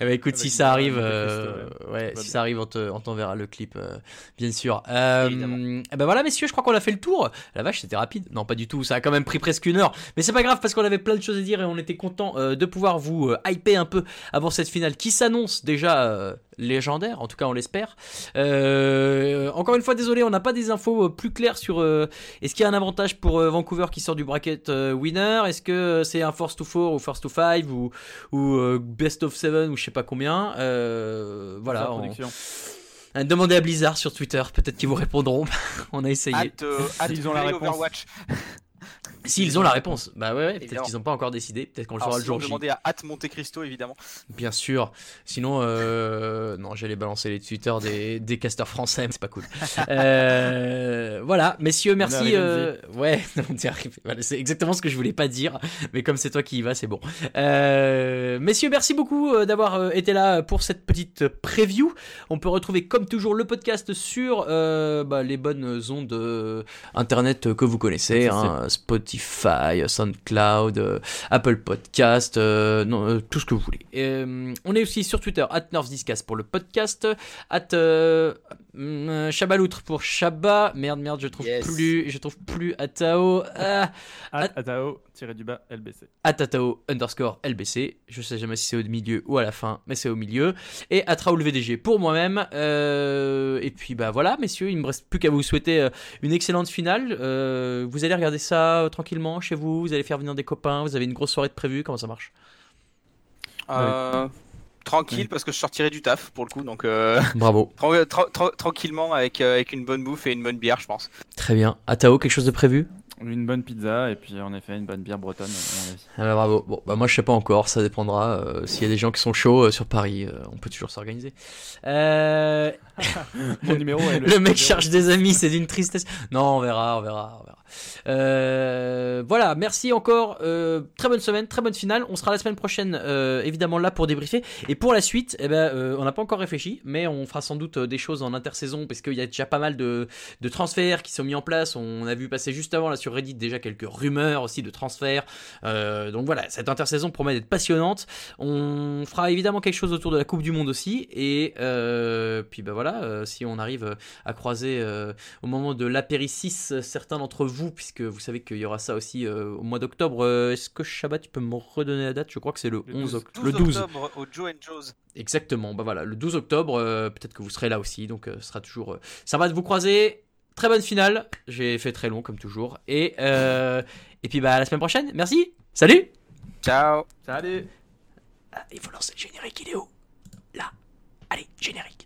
ben, écoute, Avec si une ça arrive, euh, ouais, si bien. ça arrive, on te- on t'enverra le clip, euh, bien sûr. Eh ben voilà, messieurs, je crois qu'on a fait le tour. La vache, c'était rapide. Non, pas du tout. Ça a quand même pris presque une heure, mais c'est pas grave parce qu'on avait plein de choses à dire et on était content de pouvoir vous hyper un peu avant cette finale qui s'annonce déjà légendaire. En tout cas, on l'espère. Euh, encore une fois, désolé, on n'a pas des infos plus claires sur euh, est-ce qu'il y a un avantage pour euh, Vancouver qui sort du bracket winner? Est-ce que euh, c'est un force to 4 ou force to 5 ou, ou euh, best of 7 ou je sais pas combien Euh, Voilà. Demandez à Blizzard sur Twitter, peut-être qu'ils vous répondront. (laughs) on a essayé. Hâte, euh, de ont la réponse. Overwatch. (laughs) S'ils ont la réponse, bah ouais, ouais, peut-être qu'ils n'ont pas encore décidé, peut-être qu'on le saura le jour J. demandez à Hâte Monte Cristo évidemment. Bien sûr. Sinon, euh, non, j'allais balancer les Twitter des, des casteurs français, mais c'est pas cool. (laughs) Euh, voilà, messieurs, merci. arrivé, euh, ouais, (laughs) on. Voilà, c'est exactement ce que je voulais pas dire, mais comme c'est toi qui y vas, c'est bon. Euh, messieurs, merci beaucoup euh, d'avoir été là pour cette petite preview. On peut retrouver comme toujours le podcast sur euh, bah, les bonnes ondes internet que vous connaissez, hein, Spotify, SoundCloud, euh, Apple Podcast, euh, euh, tout ce que vous voulez. On est aussi sur Twitter, at pour le podcast, at euh, hum, Chabaloutre pour Chaba. Merde, merde, je trouve Yes. plus, je trouve plus Atao. Ah, At- Atao, tiré du bas, LBC. Atatao underscore LBC. Je sais jamais si c'est au milieu ou à la fin, mais c'est au milieu. Et at Raoul VDG pour moi-même. Euh, et puis bah voilà, messieurs, il me reste plus qu'à vous souhaiter euh, une excellente finale. Euh, vous allez regarder ça euh, tranquillement chez vous. Vous allez faire venir des copains. Vous avez une grosse soirée de prévue. Comment ça marche? Euh, tranquille Oui. parce que je sortirai du taf pour le coup, donc euh, (laughs) Bravo. tra- tra- tra- tranquillement avec, euh, avec une bonne bouffe et une bonne bière, je pense. Très bien. Atao, quelque chose de prévu? Une bonne pizza et puis en effet une bonne bière bretonne, à mon avis. Ah bah, bravo. Bon, bah moi je sais pas encore, ça dépendra. euh, S'il y a des gens qui sont chauds euh, sur Paris, euh, on peut toujours s'organiser. Euh, (laughs) Mon numéro est (laughs) le mec cherche des amis, c'est d'une tristesse. Non, on verra, on verra, on verra. Euh, voilà, merci encore. euh, très bonne semaine, très bonne finale. On sera la semaine prochaine, euh, évidemment là pour débriefer. Et pour la suite, eh ben, on n'a pas encore réfléchi, mais on fera sans doute des choses en intersaison parce qu'il y a déjà pas mal de, transferts qui sont mis en place. On a vu passer juste avant là sur Reddit déjà quelques rumeurs aussi de transferts. Donc voilà, cette intersaison promet d'être passionnante. On fera évidemment quelque chose autour de la Coupe du Monde aussi. Et puis ben voilà, si on arrive à croiser au moment de l'apéricis certains d'entre vous, puisque vous savez qu'il y aura ça aussi euh, au mois d'octobre. Euh, Est-ce que Shabbat, tu peux me redonner la date? Je crois que c'est le, Le 11 12. octobre. Le 12. octobre au Joe and Joe's. Exactement, bah voilà, le 12 octobre, euh, peut-être que vous serez là aussi, donc euh, ce sera toujours euh, sympa de vous croiser. Très bonne finale, j'ai fait très long comme toujours, et, euh, et puis bah à la semaine prochaine, merci, salut Ciao. Salut Ah, Il faut lancer le générique, il est où? Là, allez, générique.